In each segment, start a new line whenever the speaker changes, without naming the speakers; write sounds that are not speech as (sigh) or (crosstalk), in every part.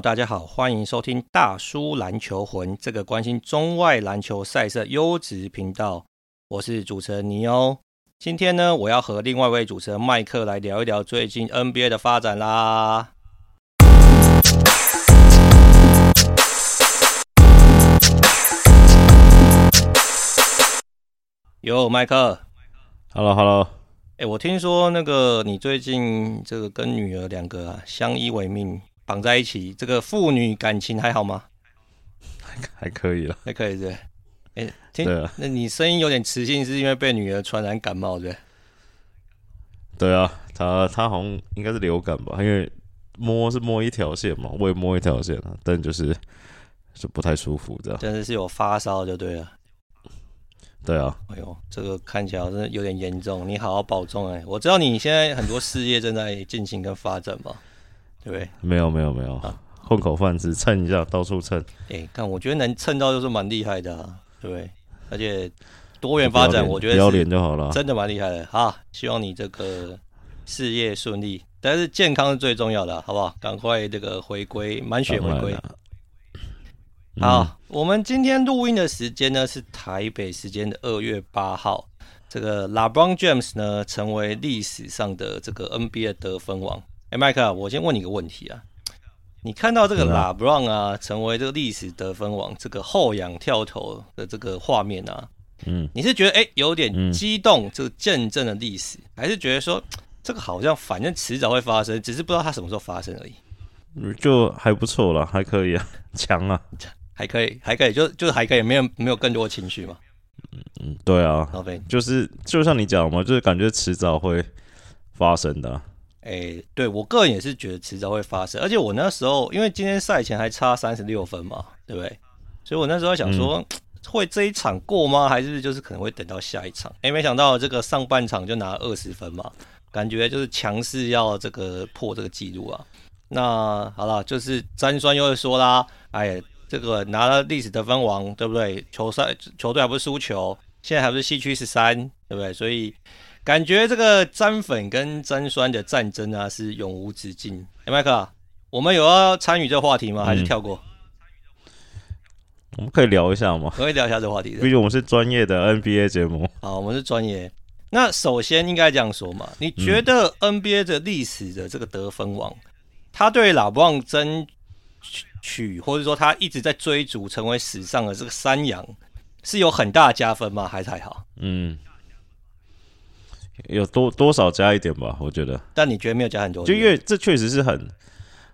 大家好，欢迎收听大叔篮球魂这个关心中外篮球赛事优质频道。我是主持人尼欧。今天呢，我要和另外一位主持人麦克来聊一聊最近 NBA 的发展啦。哟，麦克
，Hello，Hello。
哎、欸，我听说那个你最近这个跟女儿两个啊相依为命。绑在一起，这个父女感情还好吗？
还还可以了，
还可以对。哎、欸，听，啊，那你声音有点磁性，是因为被女儿传染感冒对？
对啊，他他好像应该是流感吧，因为摸是摸一条线嘛，我也摸一条线啊，但就是就不太舒服这样。
真的是有发烧就对了。
对啊。
哎呦，这个看起来真的有点严重，你好好保重哎、欸。我知道你现在很多事业正在进行跟发展嘛。对，
没有没有没有，啊、混口饭吃，蹭一下，到处蹭。
哎、欸，看，我觉得能蹭到就是蛮厉害的、啊，对，而且多元发展，我觉得不
要脸就好了，
真的蛮厉害的。好，希望你这个事业顺利，但是健康是最重要的，好不好？赶快这个回归满血回归。好，嗯、我们今天录音的时间呢是台北时间的二月八号，这个 LeBron James 呢成为历史上的这个 NBA 得分王。哎，麦克，我先问你一个问题啊，你看到这个 LeBron 啊成为这个历史得分王，这个后仰跳投的这个画面啊，嗯，你是觉得哎有点激动，这个见证了历史，还是觉得说这个好像反正迟早会发生，只是不知道它什么时候发生而已？
就还不错了，还可以啊，强啊，(laughs)
还可以，还可以，就就是还可以，没有没有更多情绪嘛？
嗯嗯，对啊，就是就像你讲嘛，就是感觉迟早会发生的。
哎、欸，对我个人也是觉得迟早会发生，而且我那时候因为今天赛前还差三十六分嘛，对不对？所以我那时候想说，嗯、(tsk) 会这一场过吗？还是就是可能会等到下一场？哎、欸，没想到这个上半场就拿二十分嘛，感觉就是强势要这个破这个记录啊。那好了，就是詹酸又会说啦，哎，这个拿了历史得分王，对不对？球赛球队还不是输球，现在还不是西区十三，对不对？所以。感觉这个沾粉跟沾酸的战争啊是永无止境。哎，麦克，我们有要参与这个话题吗？嗯、还是跳过？
我们可以聊一下吗？
可以聊一下这个话题。
毕竟我们是专业的 NBA 节目。
好，我们是专业。那首先应该这样说嘛？你觉得 NBA 的历史的这个得分王，嗯、他对老布朗争取，或者说他一直在追逐成为史上的这个山羊，是有很大的加分吗？还是还好？嗯。
有多多少加一点吧，我觉得。
但你觉得没有加很多？
就因为这确实是很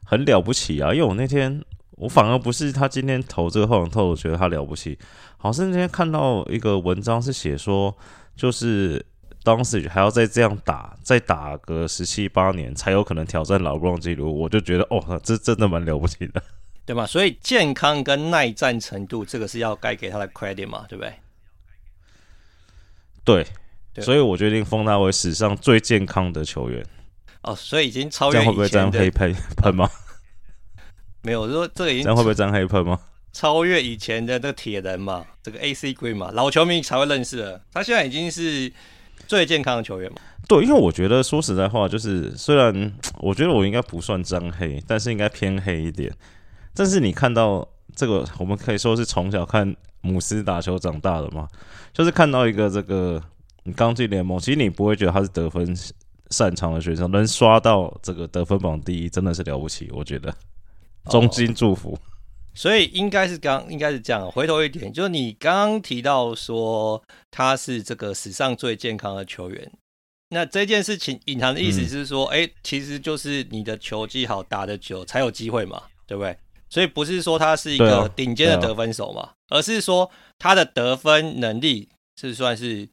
很了不起啊！因为我那天我反而不是他今天投这个后仰透，我觉得他了不起。好像那天看到一个文章是写说，就是当时还要再这样打，再打个十七八年才有可能挑战老布朗纪录。我就觉得哦，这真的蛮了不起的，
对吗？所以健康跟耐战程度，这个是要该给他的 credit 嘛，对不对？
对。所以我决定封他为史上最健康的球员。
哦，所以已经超越。
这样会不会沾黑喷喷吗？(laughs)
没有，我说这个已经。
这样会不会沾黑喷吗？
超越以前的那个铁人嘛，这个 AC Green 嘛，老球迷才会认识的。他现在已经是最健康的球员嘛。
对，因为我觉得说实在话，就是虽然我觉得我应该不算沾黑，但是应该偏黑一点。但是你看到这个，我们可以说是从小看姆斯打球长大的嘛，就是看到一个这个。你刚进联盟，其实你不会觉得他是得分擅长的选手，能刷到这个得分榜第一，真的是了不起。我觉得，衷心祝福。哦、
所以应该是刚应该是这样。回头一点，就是你刚刚提到说他是这个史上最健康的球员，那这件事情隐含的意思是说，哎、嗯欸，其实就是你的球技好，打得久才有机会嘛，对不对？所以不是说他是一个顶尖的得分手嘛，啊啊、而是说他的得分能力是算是。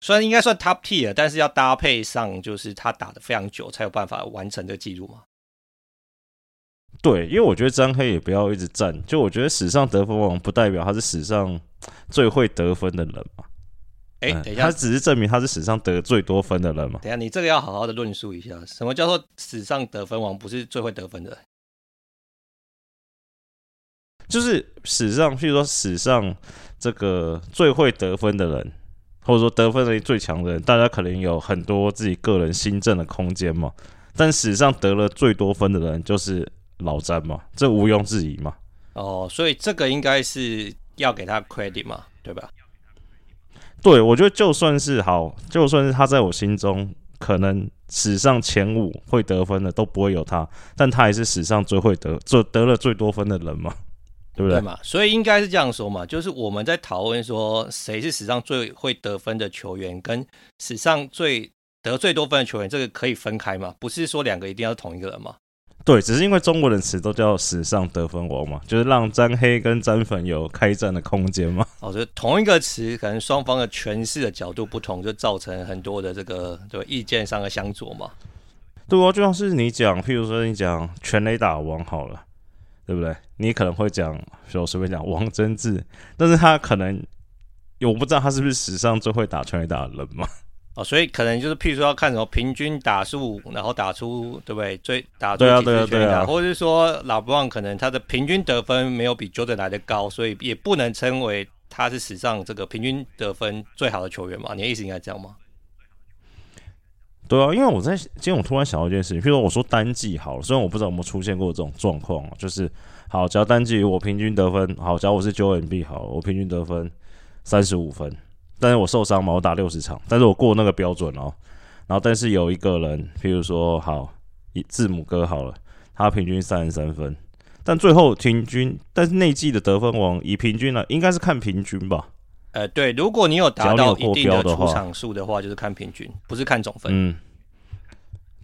虽然应该算 top tier，但是要搭配上就是他打的非常久，才有办法完成这个记录嘛。
对，因为我觉得张黑也不要一直站，就我觉得史上得分王不代表他是史上最会得分的人嘛。哎、欸，等一下，他只是证明他是史上得最多分的人嘛。
等一下，你这个要好好的论述一下，什么叫做史上得分王不是最会得分的人？
就是史上，譬如说史上这个最会得分的人。或者说得分能力最强的人，大家可能有很多自己个人新政的空间嘛。但史上得了最多分的人就是老詹嘛，这毋庸置疑嘛。
哦，所以这个应该是要给他 credit 嘛，对吧？
对，我觉得就算是好，就算是他在我心中可能史上前五会得分的都不会有他，但他也是史上最会得、最得了最多分的人嘛，对不对？
对嘛，所以应该是这样说嘛，就是我们在讨论说谁是史上最会得分的球员，跟史上最得最多分的球员，这个可以分开嘛？不是说两个一定要同一个人吗？
对，只是因为中国人词都叫史上得分王嘛，就是让詹黑跟詹粉有开战的空间嘛。
哦，就同一个词，可能双方的诠释的角度不同，就造成很多的这个对意见上的相左嘛。
对啊，就像是你讲，譬如说你讲全垒打王好了，对不对？你可能会讲，就随便讲王贞治，但是他可能，我不知道他是不是史上最会打全垒打的人嘛。
哦，所以可能就是，譬如说要看什么平均打数，然后打出对不对？最打出
对啊，对啊，对啊，
或者是说老布朗可能他的平均得分没有比 Jordan 来的高，所以也不能称为他是史上这个平均得分最好的球员嘛？你的意思应该这样吗？
对啊，因为我在今天我突然想到一件事情，譬如说我说单季好了，虽然我不知道有没有出现过这种状况，就是好，只要单季我平均得分好，假如我是九 N B 好，我平均得分三十五分。但是我受伤嘛，我打六十场，但是我过那个标准哦。然后，但是有一个人，譬如说，好，字母哥好了，他平均三十三分，但最后平均，但是那季的得分王以平均呢，应该是看平均吧？
呃，对，如果你有达到一定的出场数的话，就是看平均，不是看总分。
嗯，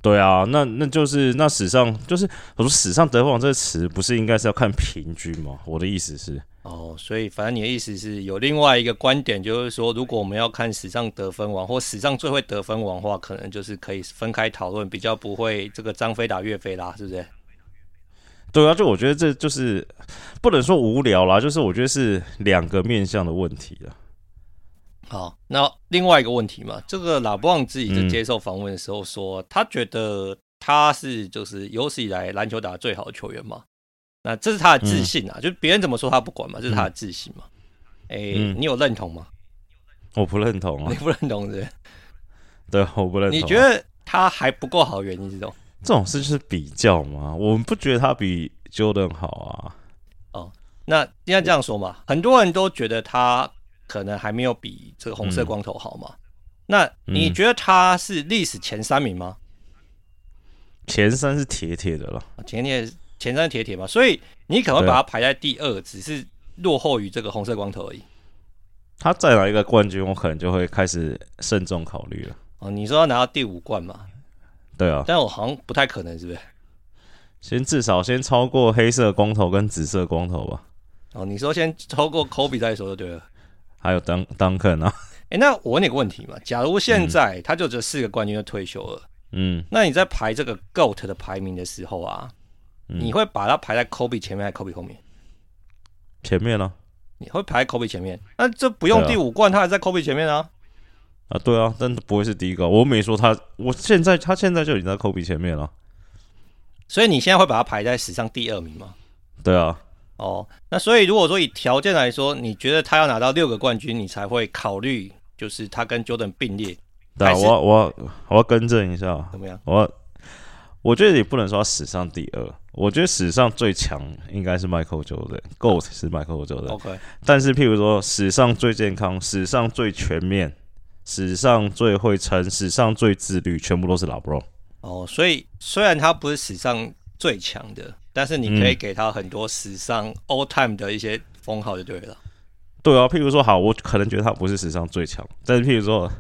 对啊，那那就是那史上就是我说史上得分王这个词，不是应该是要看平均吗？我的意思是。
哦，所以反正你的意思是有另外一个观点，就是说，如果我们要看史上得分王或史上最会得分王的话，可能就是可以分开讨论，比较不会这个张飞打岳飞啦，是不是？
对啊，就我觉得这就是不能说无聊啦，就是我觉得是两个面向的问题了。
好，那另外一个问题嘛，这个拉布旺自己在接受访问的时候说，嗯、他觉得他是就是有史以来篮球打的最好的球员嘛。那这是他的自信啊，嗯、就是别人怎么说他不管嘛，这是他的自信嘛。哎、你有认同吗？
我不认同啊。
你不认同是是？(laughs)
对，我不认同、啊。
你觉得他还不够好的原因是什么？
这种事就是比较嘛，我们不觉得他比 Jordan 好啊。
哦，那应该这样说嘛，很多人都觉得他可能还没有比这个红色光头好嘛。嗯、那你觉得他是历史前三名吗？
前三是铁铁的了，
前铁。前三铁铁嘛，所以你可能会把它排在第二，只是落后于这个红色光头而已。
他再拿一个冠军，我可能就会开始慎重考虑了。
哦，你说要拿到第五冠嘛？
对啊，
但我好像不太可能，是不是？
先至少先超过黑色光头跟紫色光头吧。
哦，你说先超过科比再说就对了。
还有当当肯啊？
哎、欸，那我问你个问题嘛？假如现在他就这四个冠军就退休了，嗯，那你在排这个 GOAT 的排名的时候啊？你会把它排在 Kobe 前面还是 Kobe 后面？
前面呢、啊？
你会排在 Kobe 前面？那这不用第五冠，他还在 Kobe 前面啊？
啊，对啊，但不会是第一个。我没说他，我现在他现在就已经在 Kobe 前面了。
所以你现在会把它排在史上第二名吗？
对啊。
哦，那所以如果说以条件来说，你觉得他要拿到六个冠军，你才会考虑，就是他跟 Jordan 并列？
对啊，我我我要更正一下，
怎么样？
我我觉得也不能说他史上第二。我觉得史上最强应该是 Michael Jordan，GOAT 是 Michael Jordan。OK，但是譬如说史上最健康、史上最全面、史上最会撑、史上最自律，全部都是 LeBron。
哦，所以虽然他不是史上最强的，但是你可以给他很多史上 All Time 的一些封号就对了。
对啊，譬如说好，我可能觉得他不是史上最强，但是譬如说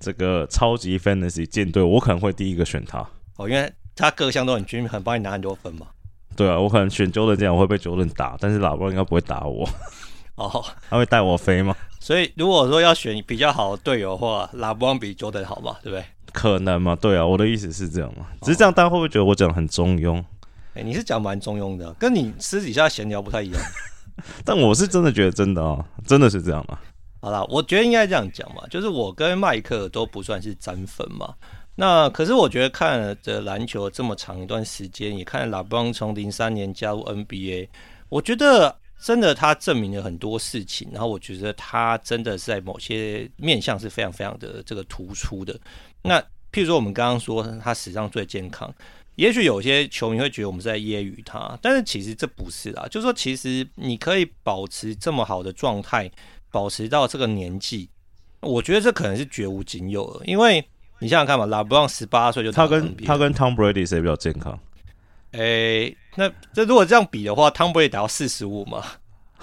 这个超级 Fantasy 舰队，我可能会第一个选他。
哦，因为他各项都很均衡，帮你拿很多分嘛。
对啊，我可能选 Jordan 这样，我会被 Jordan 打，但是老布应该不会打我。(laughs)
哦，
他会带我飞吗？
所以如果说要选比较好的队友的话，拉布旺比 Jordan 好吧？对不对？
可能吗？对啊，我的意思是这样嘛。只是这样，大家会不会觉得我讲很中庸？
哎、欸，你是讲蛮中庸的，跟你私底下闲聊不太一样。(laughs)
但我是真的觉得真的啊、哦，真的是这样吗。
好啦，我觉得应该这样讲嘛，就是我跟麦克都不算是沾粉嘛。那可是我觉得看了这篮球这么长一段时间，也看了拉布朗从零三年加入 NBA，我觉得真的他证明了很多事情。然后我觉得他真的是在某些面向是非常非常的这个突出的。那譬如说我们刚刚说他史上最健康，也许有些球迷会觉得我们是在揶揄他，但是其实这不是啦。就是说，其实你可以保持这么好的状态，保持到这个年纪，我觉得这可能是绝无仅有的。因为你想想看嘛，拉布朗十八岁就
他跟他跟 Tom Brady 谁比较健康？
诶、欸，那这如果这样比的话，Tom Brady 打到四十五嘛，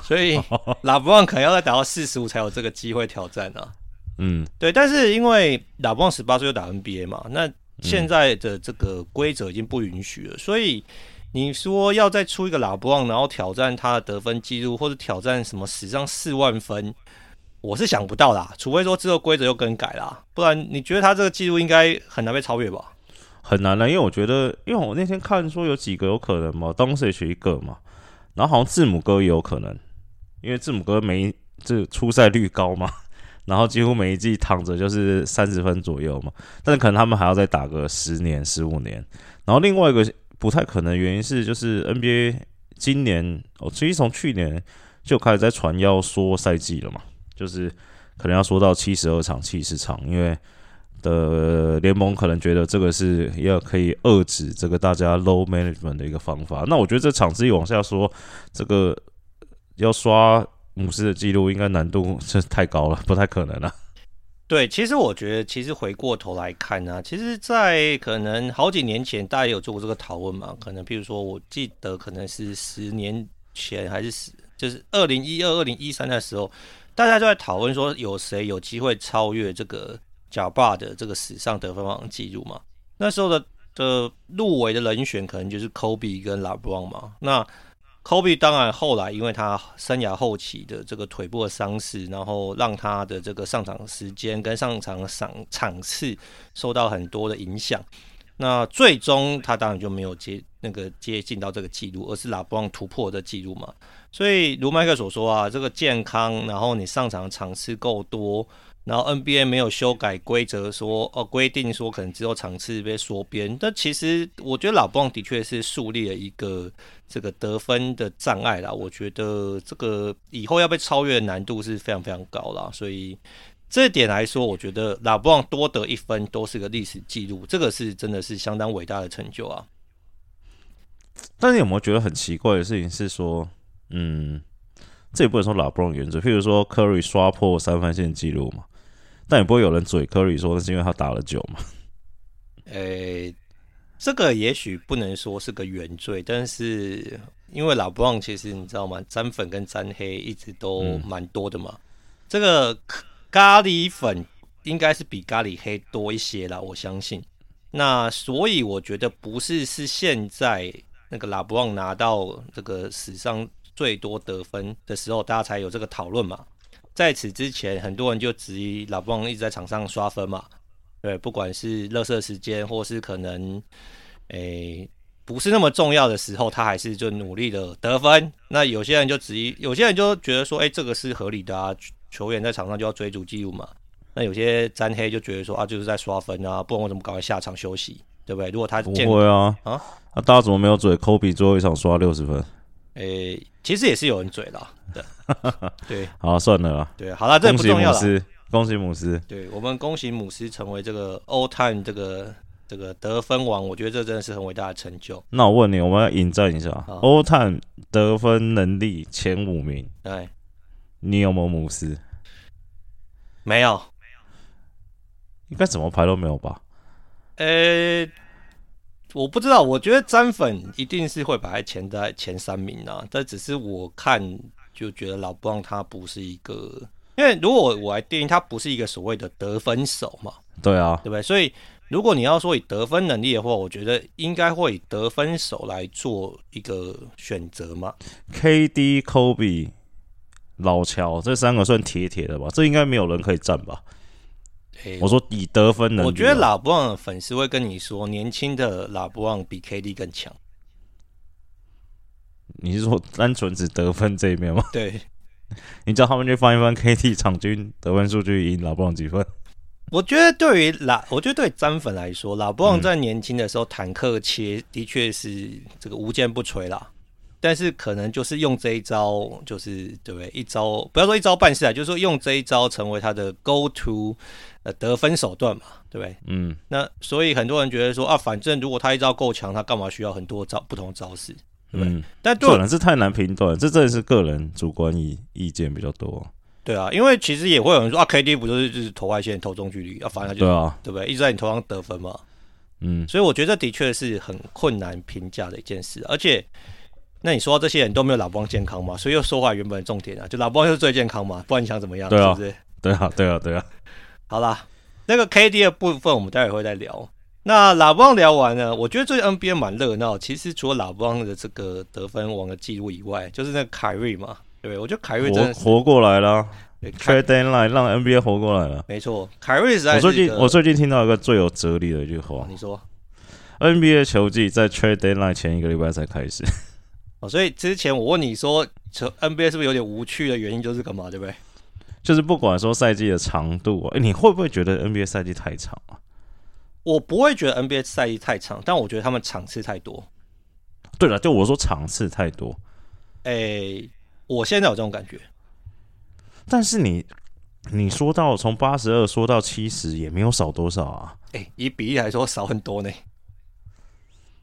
所以拉布朗可能要再打到四十五才有这个机会挑战啊。
嗯，
对，但是因为拉布朗十八岁就打 NBA 嘛，那。现在的这个规则已经不允许了，所以你说要再出一个拉布旺，然后挑战他的得分记录，或者挑战什么史上四万分，我是想不到啦。除非说之后规则又更改啦，不然你觉得他这个记录应该很难被超越吧？
很难的，因为我觉得，因为我那天看说有几个有可能嘛，Doncic 一个嘛，然后好像字母哥也有可能，因为字母哥没这出赛率高嘛。然后几乎每一季躺着就是三十分左右嘛，但是可能他们还要再打个十年、十五年。然后另外一个不太可能原因是，就是 NBA 今年哦，其实从去年就开始在传要缩赛季了嘛，就是可能要缩到七十二场、七十场，因为的联盟可能觉得这个是要可以遏制这个大家 low management 的一个方法。那我觉得这场次往下说，这个要刷。姆斯的记录应该难度是太高了，(laughs) 不太可能了啊。
对，其实我觉得，其实回过头来看呢，其实，在可能好几年前，大家有做过这个讨论嘛？可能，譬如说，我记得可能是十年前，还是十，就是二零一二、二零一三的时候，大家就在讨论说，有谁有机会超越这个贾巴的这个史上得分王记录嘛？那时候的的入围的人选，可能就是科比跟拉布朗嘛。那科比当然后来因为他生涯后期的这个腿部的伤势，然后让他的这个上场时间跟上场场场次受到很多的影响。那最终他当然就没有接那个接近到这个记录，而是拉布朗突破的记录嘛。所以如麦克所说啊，这个健康，然后你上场场次够多。然后 NBA 没有修改规则，说哦规定说可能只有场次被缩编，但其实我觉得拉布旺的确是树立了一个这个得分的障碍啦。我觉得这个以后要被超越的难度是非常非常高啦。所以这点来说，我觉得拉布旺多得一分都是个历史记录，这个是真的是相当伟大的成就啊。
但是有没有觉得很奇怪的事情是说，嗯，这也不能说拉布旺原则，譬如说 Curry 刷破三分线记录嘛。但也不会有人嘴科瑞说那是因为他打了九嘛？
诶、欸，这个也许不能说是个原罪，但是因为拉布旺其实你知道吗？沾粉跟沾黑一直都蛮多的嘛。嗯、这个咖喱粉应该是比咖喱黑多一些啦，我相信。那所以我觉得不是是现在那个拉布旺拿到这个史上最多得分的时候，大家才有这个讨论嘛。在此之前，很多人就质疑拉布旺一直在场上刷分嘛，对，不管是垃圾时间，或是可能，诶、欸，不是那么重要的时候，他还是就努力的得分。那有些人就质疑，有些人就觉得说，哎、欸，这个是合理的啊，球员在场上就要追逐记录嘛。那有些沾黑就觉得说，啊，就是在刷分啊，不然我怎么赶快下场休息，对不对？如果他
不会啊，啊，那大家怎么没有嘴？科比最后一场刷六十分。诶、
欸，其实也是有人嘴啦，对，(laughs) 对，
好算了啦，
对，好了，这不重要了，恭喜姆斯，对，我们恭喜姆斯成为这个 All Time 这个这个得分王，我觉得这真的是很伟大的成就。
那我问你，我们要引战一下 All Time 得分能力前五名，
对，
你有没有姆斯？
没有，
应该怎么排都没有吧？
呃、欸。我不知道，我觉得詹粉一定是会把他前在前三名啊，但只是我看就觉得老布朗他不是一个，因为如果我来定义他不是一个所谓的得分手嘛，
对啊，
对不对？所以如果你要说以得分能力的话，我觉得应该会以得分手来做一个选择嘛。
KD、Kobe、老乔这三个算铁铁的吧？这应该没有人可以站吧？
欸、
我说以得分能力，
我觉得拉布旺的粉丝会跟你说，年轻的拉布旺比 KD 更强。
你是说单纯只得分这一面吗？
对，(laughs)
你知道他们去翻一翻 KT 场均得分数据，赢老布朗几分？
我觉得对于老，我觉得对詹粉来说，老布朗在年轻的时候坦克切的确是这个无坚不摧啦。但是可能就是用这一招，就是对不对？一招不要说一招半式啊，就是说用这一招成为他的 go to 呃得分手段嘛，对不对？
嗯，
那所以很多人觉得说啊，反正如果他一招够强，他干嘛需要很多招不同招式，对不对？嗯、但对可
能是太难评断，这真的是个人主观意意见比较多。
对啊，因为其实也会有人说啊，KD 不就是就是投外线投中距离啊，反正就对啊，对不对？一直在你头上得分嘛，
嗯，
所以我觉得这的确是很困难评价的一件事，而且。那你说到这些人都没有老邦健康嘛？所以又说回来原本的重点啊，就老邦是最健康嘛，不然你想怎么样？
对啊，
是不是？
对啊，对啊，对啊。
好啦，那个 KD 的部分我们待会会再聊。那老邦聊完了，我觉得最近 NBA 蛮热闹。其实除了老邦的这个得分王的记录以外，就是那个凯瑞嘛，对不对？我觉得凯瑞真的
活，活过来了，Trade Deadline 让 NBA 活过来了。
没错，凯瑞是。
我最近我最近听到一个最有哲理的一句话，
你说
，NBA 球季在 Trade Deadline 前一个礼拜才开始。
哦，所以之前我问你说，NBA 是不是有点无趣的原因就是干嘛，对不对？
就是不管说赛季的长度，哎，你会不会觉得 NBA 赛季太长啊？
我不会觉得 NBA 赛季太长，但我觉得他们场次太多。
对了，就我说场次太多。
哎，我现在有这种感觉。
但是你你说到从八十二说到七十，也没有少多少啊？
哎，以比例来说少很多呢。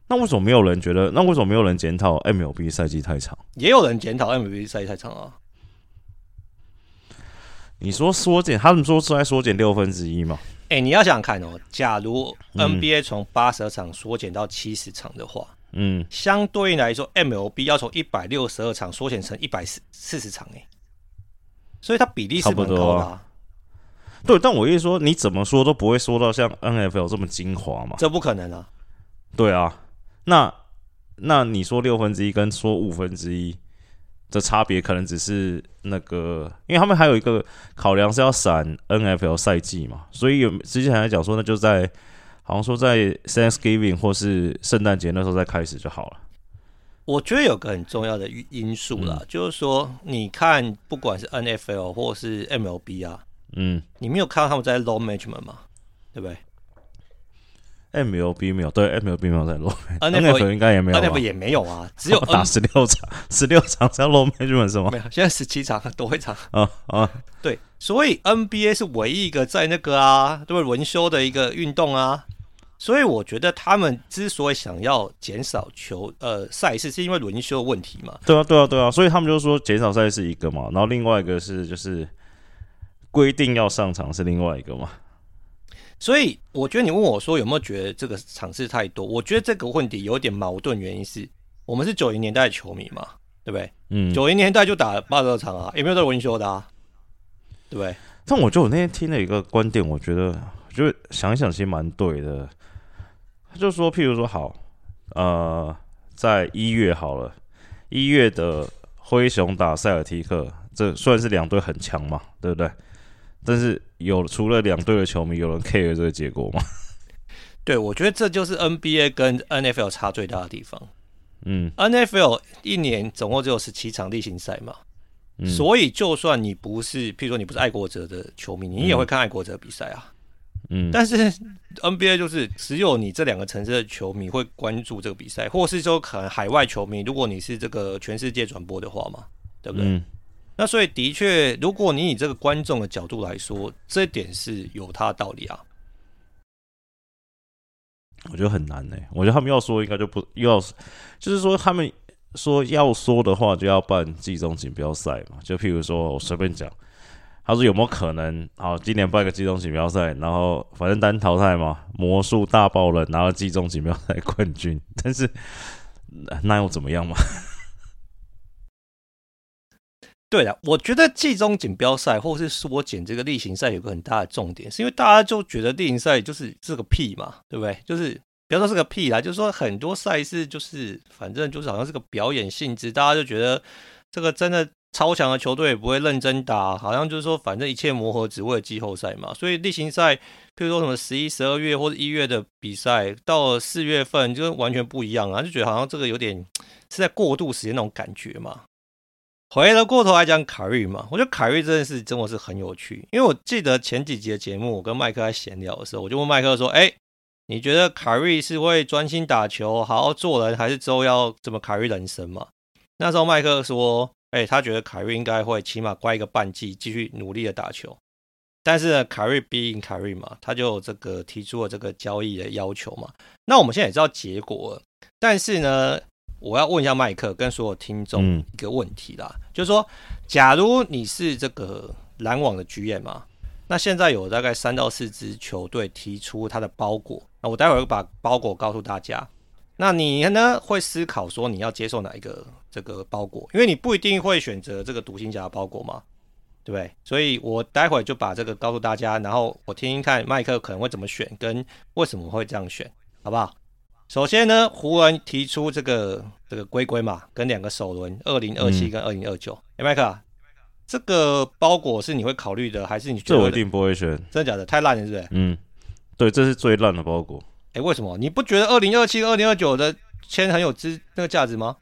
那为什么没有人觉得？那为什么没有人检讨 MLB 赛季太长？
也有人检讨 MLB 赛季太长啊。
你说缩减，他们说是在缩减六分之一吗？
哎、欸，你要想想看哦，假如 NBA 从八十二场缩减到七十场的话，
嗯，
相对应来说，MLB 要从一百六十二场缩减成一百四四十场，哎，所以它比例是蛮高的。
对，但我意思说，你怎么说都不会说到像 NFL 这么精华嘛？
这不可能啊！
对啊。那那你说六分之一跟说五分之一的差别，可能只是那个，因为他们还有一个考量是要闪 NFL 赛季嘛，所以有之前还讲说，那就在好像说在 Thanksgiving 或是圣诞节那时候再开始就好了。
我觉得有个很重要的因素啦，嗯、就是说你看不管是 NFL 或是 MLB 啊，
嗯，
你没有看到他们在 load management 吗？对不对
？MLB 没有，对 MLB 没有在 load management 应该也没有
，NFL 也没有啊，只有
打十六场，(laughs) 十六场是要 load management 是吗？
没有，现在十七场 (laughs) 多一场
啊啊，
对，所以 NBA 是唯一一个在那个啊，对轮休的一个运动啊，所以我觉得他们之所以想要减少球呃赛事，是因为轮休的问题嘛？
对啊，对啊，对啊，所以他们就说减少赛事一个嘛，然后另外一个是就是规定要上场是另外一个嘛。
所以我觉得你问我说有没有觉得这个场次太多？我觉得这个问题有点矛盾，原因是我们是九零年代的球迷嘛，对不对？
嗯，
九零年代就打八十二场啊，也没有在轮休的啊，对不对？
但我觉得我那天听了一个观点，我觉得，我觉得想一想其实蛮对的。他就说，譬如说好，呃，在一月好了，一月的灰熊打塞尔提克，这算是两队很强嘛，对不对？但是有除了两队的球迷，有人 care 这个结果吗？(laughs)
对，我觉得这就是 NBA 跟 NFL 差最大的地方。
嗯
，NFL 一年总共只有十七场例行赛嘛，嗯、所以就算你不是，譬如说你不是爱国者的球迷，你也会看爱国者比赛啊。
嗯，
但是 NBA 就是只有你这两个城市的球迷会关注这个比赛，或是说可能海外球迷，如果你是这个全世界转播的话嘛，对不对？
嗯
那所以的确，如果你以这个观众的角度来说，这点是有他的道理啊。
我觉得很难呢、我觉得他们要说，应该就不要，就是说他们说要说的话，就要办季中锦标赛嘛。就譬如说我随便讲，他说有没有可能，好，今年办个季中锦标赛，然后反正单淘汰嘛，魔术大爆冷，拿了季中锦标赛冠军，但是那又怎么样嘛？
对的，我觉得季中锦标赛或是缩减这个例行赛有个很大的重点，是因为大家就觉得例行赛就是是个屁嘛，对不对？就是不要说是个屁啦，就是说很多赛事就是反正就是好像是个表演性质，大家就觉得这个真的超强的球队也不会认真打，好像就是说反正一切磨合只为了季后赛嘛。所以例行赛，譬如说什么十一、十二月或者一月的比赛，到了四月份就完全不一样啊，就觉得好像这个有点是在过渡时间那种感觉嘛。回了过头来讲凯瑞嘛，我觉得凯瑞这件事真的是很有趣，因为我记得前几集的节目，我跟麦克在闲聊的时候，我就问麦克说：“哎，你觉得凯瑞是会专心打球，好好做人，还是之后要怎么凯瑞人生嘛？”那时候麦克说，哎、他觉得凯瑞应该会起码乖一个半季，继续努力的打球。但是呢，凯瑞 being 凯瑞嘛，他就这个提出了这个交易的要求嘛。那我们现在也知道结果，但是呢，我要问一下麦克跟所有听众一个问题啦，嗯、就是说，假如你是这个篮网的 GM 嘛，那现在有大概三到四支球队提出他的包裹，那我待会儿会把包裹告诉大家。那你呢会思考说你要接受哪一个这个包裹？因为你不一定会选择这个独行侠的包裹嘛。对不对？所以我待会就把这个告诉大家，然后我听听看麦克可能会怎么选，跟为什么会这样选，好不好？首先呢，湖人提出这个这个龟龟嘛，跟两个首轮，二零二七跟二零二九。哎，麦克啊，这个包裹是你会考虑的，还是你觉得？
这我一定不会选，
真的假的？太烂了，是不是？
嗯，对，这是最烂的包裹。
哎，为什么？你不觉得二零二七跟二零二九的签很有资那个价值吗？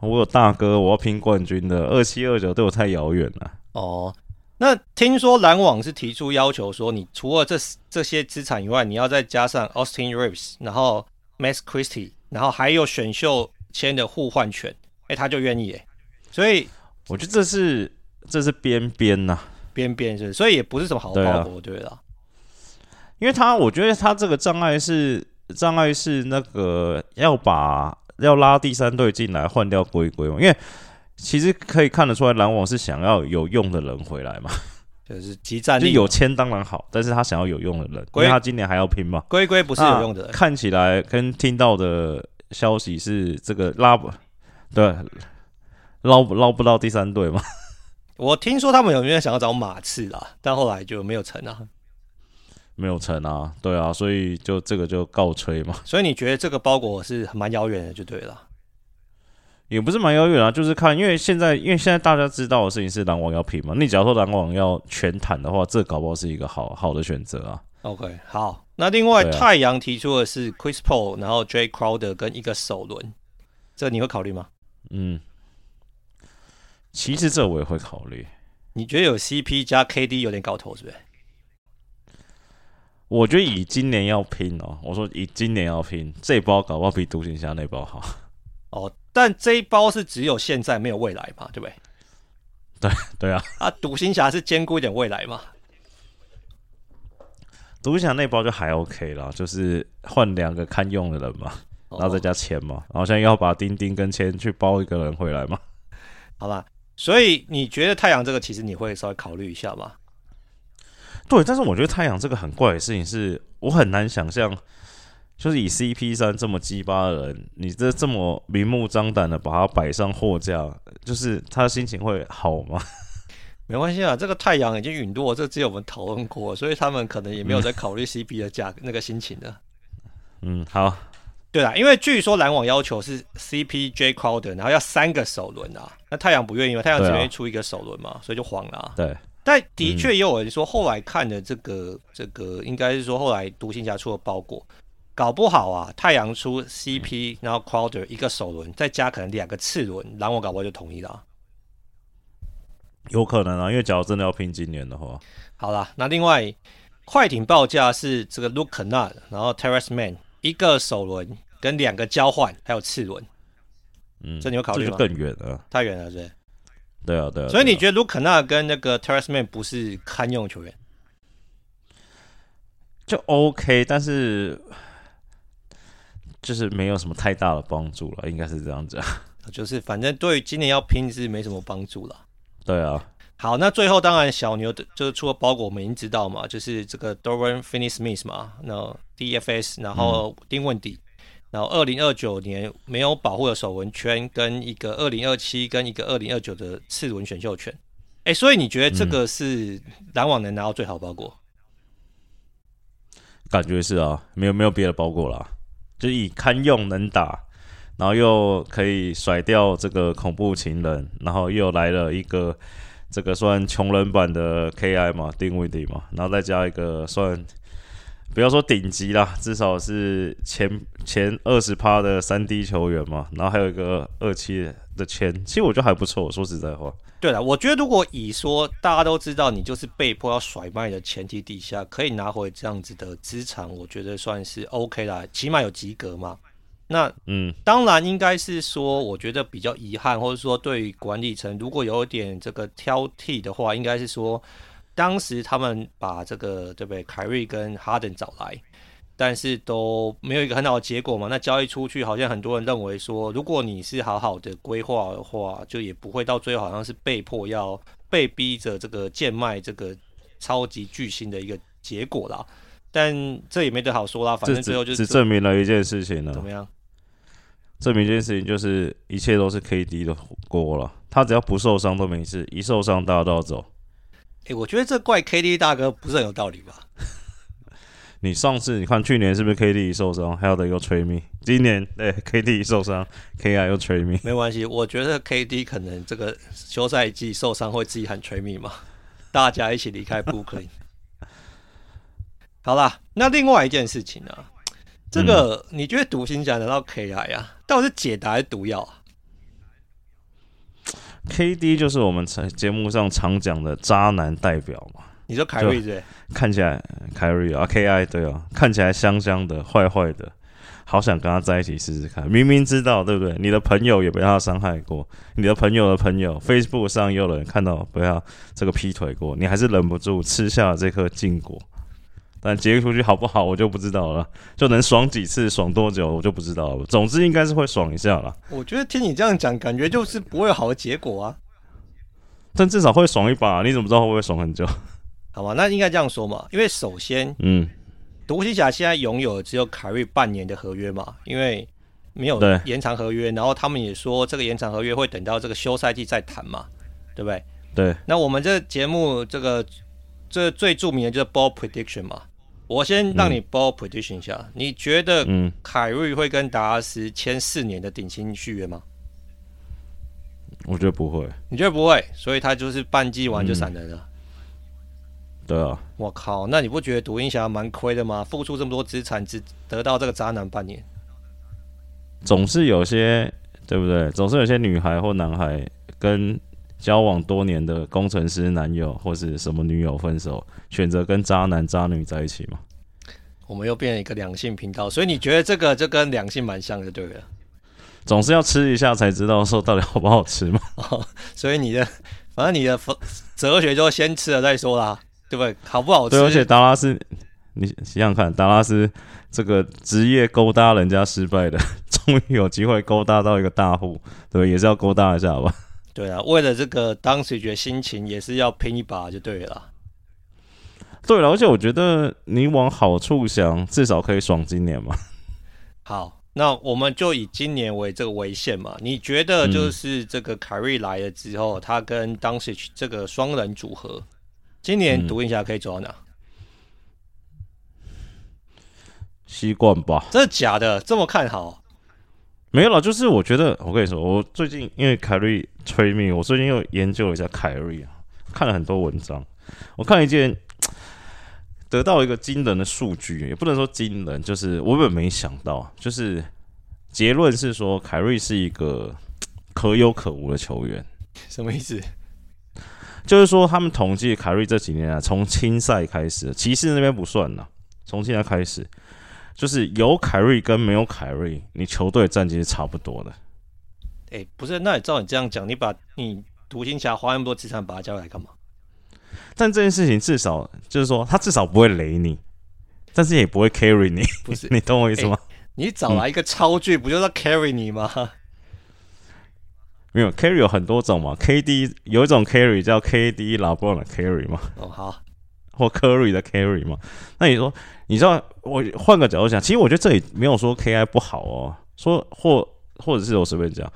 我有大哥，我要拼冠军的，二七二九对我太遥远了。
哦。那听说篮网是提出要求说，你除了这这些资产以外，你要再加上 Austin Reeves，然后 Max Christie，然后还有选秀签的互换权，哎、欸，他就愿意哎，所以
我觉得这是这是边边呐，
边边是，所以也不是什么好包裹，对了、啊，
因为他我觉得他这个障碍是障碍是那个要把要拉第三队进来换掉龟龟嘛，因为。其实可以看得出来，篮网是想要有用的人回来嘛，
就是集战力，
就有签当然好，但是他想要有用的人，因为他今年还要拼嘛。
龟龟不是有用的人，
看起来跟听到的消息是这个拉不，对，捞捞不到第三队嘛。(laughs)
我听说他们有没有想要找马刺啦，但后来就没有成啊，
没有成啊，对啊，所以就这个就告吹嘛。
所以你觉得这个包裹是蛮遥远的，就对了。
也不是蛮遥远啊，就是看，因为现在，因为现在大家知道的事情是篮网要拼嘛。你假如说篮网要全坦的话，这搞不好是一个好好的选择啊。
OK，好，那另外、啊、太阳提出的是 Chris Paul，然后 Jay Crowder 跟一个首轮，这你会考虑吗？
嗯，其实这我也会考虑。
你觉得有 CP 加 KD 有点搞头，是不是？
我觉得以今年要拼哦，我说以今年要拼，这包搞不好比独行侠那包好。
哦。但这一包是只有现在没有未来嘛，对不对？
对对啊，
啊，独行侠是兼顾一点未来嘛。
独行侠那包就还 OK 啦，就是换两个堪用的人嘛，然后再加钱嘛，然后现在要把丁丁跟钱去包一个人回来嘛。
好吧，所以你觉得太阳这个其实你会稍微考虑一下吗？
对，但是我觉得太阳这个很怪的事情是我很难想象。就是以 CP 三这么鸡巴的人，你这这么明目张胆的把他摆上货架，就是他心情会好吗？(laughs)
没关系啊，这个太阳已经陨落，这只有我们讨论过，所以他们可能也没有在考虑 CP 的价那个心情的。
嗯，好，
对啦，因为据说篮网要求是 CP J Crowder，然后要三个首轮啊，那太阳不愿意嘛，太阳只愿意出一个首轮嘛，啊、所以就黄了、啊。
对，
但的确也有人说，后来看的这个、嗯、这个应该是说后来独行侠出了包裹。搞不好啊，太阳出 CP，然后 Crowder 一个首轮，再加可能两个次轮，然后我搞不好就同意了、啊。
有可能啊，因为假如真的要拼今年的话，
好啦，那另外快艇报价是这个 Luke Kennard，然后 Terance Mann 一个首轮跟两个交换，还有次轮。嗯，这你有考
虑就更远了，
太远了，是是，
对啊，对啊。
所以你觉得 Luke Kennard 跟那个 Terance Mann 不是堪用球员？
就 OK，但是。就是没有什么太大的帮助了，应该是这样子。(laughs)
就是反正对于今年要拼是没什么帮助了。
对啊。
好，那最后当然小牛的就是出了包裹，我们已经知道嘛，就是这个 Dorian Finney-Smith 嘛，然后 DFS，然后丁问底，嗯、然后二零二九年没有保护的首轮圈，跟一个二零二七跟一个二零二九的次轮选秀权。哎、欸，所以你觉得这个是篮网能拿到最好包裹？
感觉是啊，没有没有别的包裹了。就以堪用能打，然后又可以甩掉这个恐怖情人，然后又来了一个这个算穷人版的 KI 嘛，丁威迪嘛，然后再加一个算不要说顶级啦，至少是前前二十趴的三 D 球员嘛，然后还有一个二七的钱，其实我觉得还不错，说实在话。
对了，我觉得如果以说大家都知道你就是被迫要甩卖的前提底下，可以拿回这样子的资产，我觉得算是 OK 啦，起码有及格嘛。那嗯，当然应该是说，我觉得比较遗憾，或者说对于管理层如果有一点这个挑剔的话，应该是说，当时他们把这个对不对，凯瑞跟哈登找来，但是都没有一个很好的结果嘛。那交易出去，好像很多人认为说，如果你是好好的规划的话，就也不会到最后好像是被迫要被逼着这个贱卖这个超级巨星的一个结果啦。但这也没得好说啦，反正最后就是
证明了一件事情呢。
怎么样？
证明一件事情就是一切都是 KD 的锅了。他只要不受伤都没事，一受伤大家都要走。
哎、欸，我觉得这怪 KD 大哥不是很有道理吧？
你上次你看去年是不是 KD 一受伤，还有的又吹命？今年对 KD 一受伤，KI 又吹命。
没关系，我觉得 KD 可能这个休赛季受伤会自己喊吹命嘛，大家一起离开布克林。(laughs) 好啦，那另外一件事情呢、啊？这个、嗯、你觉得独行侠拿到 KI 啊？到底是解答还是毒药啊
？KD 就是我们节目上常讲的渣男代表嘛？
你说凯瑞对？
看起来凯瑞啊，KI 对哦，看起来香香的，坏坏的，好想跟他在一起试试看。明明知道对不对？你的朋友也被他伤害过，你的朋友的朋友 Facebook 上也有人看到被他这个劈腿过，你还是忍不住吃下了这颗禁果。但结出去好不好，我就不知道了。就能爽几次，爽多久，我就不知道了。总之应该是会爽一下啦。
我觉得听你这样讲，感觉就是不会有好的结果啊。
但至少会爽一把，你怎么知道会不会爽很久？
好吧，那应该这样说嘛。因为首先，嗯，独行侠现在拥有的只有凯瑞半年的合约嘛，因为没有延长合约。然后他们也说，这个延长合约会等到这个休赛季再谈嘛，对不对？
对。
那我们这节目这个这最著名的就是 ball prediction 嘛。我先让你 ball prediction 一下，嗯、你觉得凯瑞会跟达拉斯签四年的顶薪续约吗？
我觉得不会。
你觉得不会？所以他就是半季完就散人了。
嗯、对啊。
我靠，那你不觉得独行侠蛮亏的吗？付出这么多资产，只得到这个渣男半年。
总是有些对不对？总是有些女孩或男孩跟。交往多年的工程师男友或是什么女友分手，选择跟渣男渣女在一起嘛？
我们又变成一个两性频道，所以你觉得这个就跟两性蛮像的，对不对？
总是要吃一下才知道说到底好不好吃嘛。
哦，所以你的反正你的哲学就先吃了再说啦，对不对？好不好吃？
对，而且达拉斯，你想想看，达拉斯这个职业勾搭人家失败的，(laughs) 终于有机会勾搭到一个大户，对，也是要勾搭一下吧。
对啊，为了这个当时觉得心情也是要拼一把就对了。
对了，而且我觉得你往好处想，至少可以爽今年嘛。
好，那我们就以今年为这个为限嘛。你觉得就是这个凯瑞来了之后，嗯、他跟当时这个双人组合，今年读一下可以走到哪？
西冠吧？
真的假的？这么看好？
没有了，就是我觉得，我跟你说，我最近因为凯瑞催命，我最近又研究了一下凯瑞啊，看了很多文章。我看一件，(tsk) 得到一个惊人的数据，也不能说惊人，就是我根本没想到，就是结论是说凯瑞是一个 (tsk) 可有可无的球员。
什么意思？
就是说他们统计凯瑞这几年啊，从青赛开始，骑士那边不算了，从现在开始。就是有凯瑞跟没有凯瑞，你球队战绩是差不多的。
哎、欸，不是，那你照你这样讲，你把你独行侠花那么多资产把他交来干嘛？
但这件事情至少就是说，他至少不会雷你，但是也不会 carry 你。不是，(laughs) 你懂我意思吗？欸、
你找来一个超巨，不就是要 carry 你吗？嗯、
没有 carry 有很多种嘛，KD 有一种 carry 叫 KD LeBron 的 carry 嘛。
哦，好。
或 Curry 的 carry 嘛？那你说，你知道我换个角度想，其实我觉得这里没有说 KI 不好哦，说或或者是我随便讲，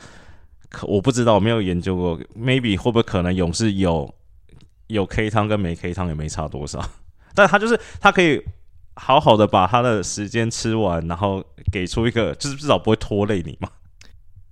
可我不知道，我没有研究过，maybe 会不会可能勇士有有 K 汤跟没 K 汤也没差多少，但他就是他可以好好的把他的时间吃完，然后给出一个，就是至少不会拖累你嘛。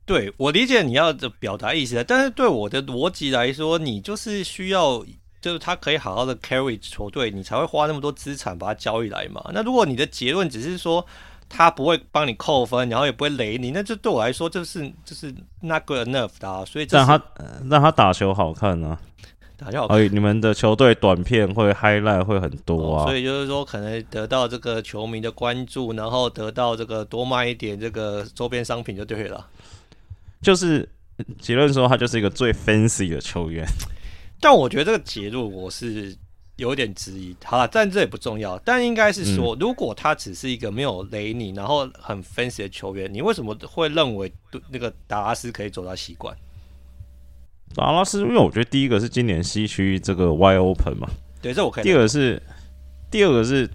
对，我理解你要的表达意思，但是对我的逻辑来说，你就是需要。就是他可以好好的 carry 球队，你才会花那么多资产把他交易来嘛。那如果你的结论只是说他不会帮你扣分，然后也不会雷你，那就对我来说就是就是 not good enough 的啊。所以让
他让他打球好看呢、啊？
打球好看。
哎，你们的球队短片会 highlight 会很多啊，
哦，所以就是说可能得到这个球迷的关注，然后得到这个多卖一点这个周边商品就对了。
就是结论说他就是一个最 fancy 的球员，(laughs)
但我觉得这个结论我是。有点质疑，好了，但这也不重要。但应该是说，如果他只是一个没有雷你，然后很 fancy 的球员，你为什么会认为那个达拉斯可以走到习惯？
达拉斯，因为我觉得第一个是今年西区这个 wide open 嘛，
对，这我可以。
第二个是，第二个是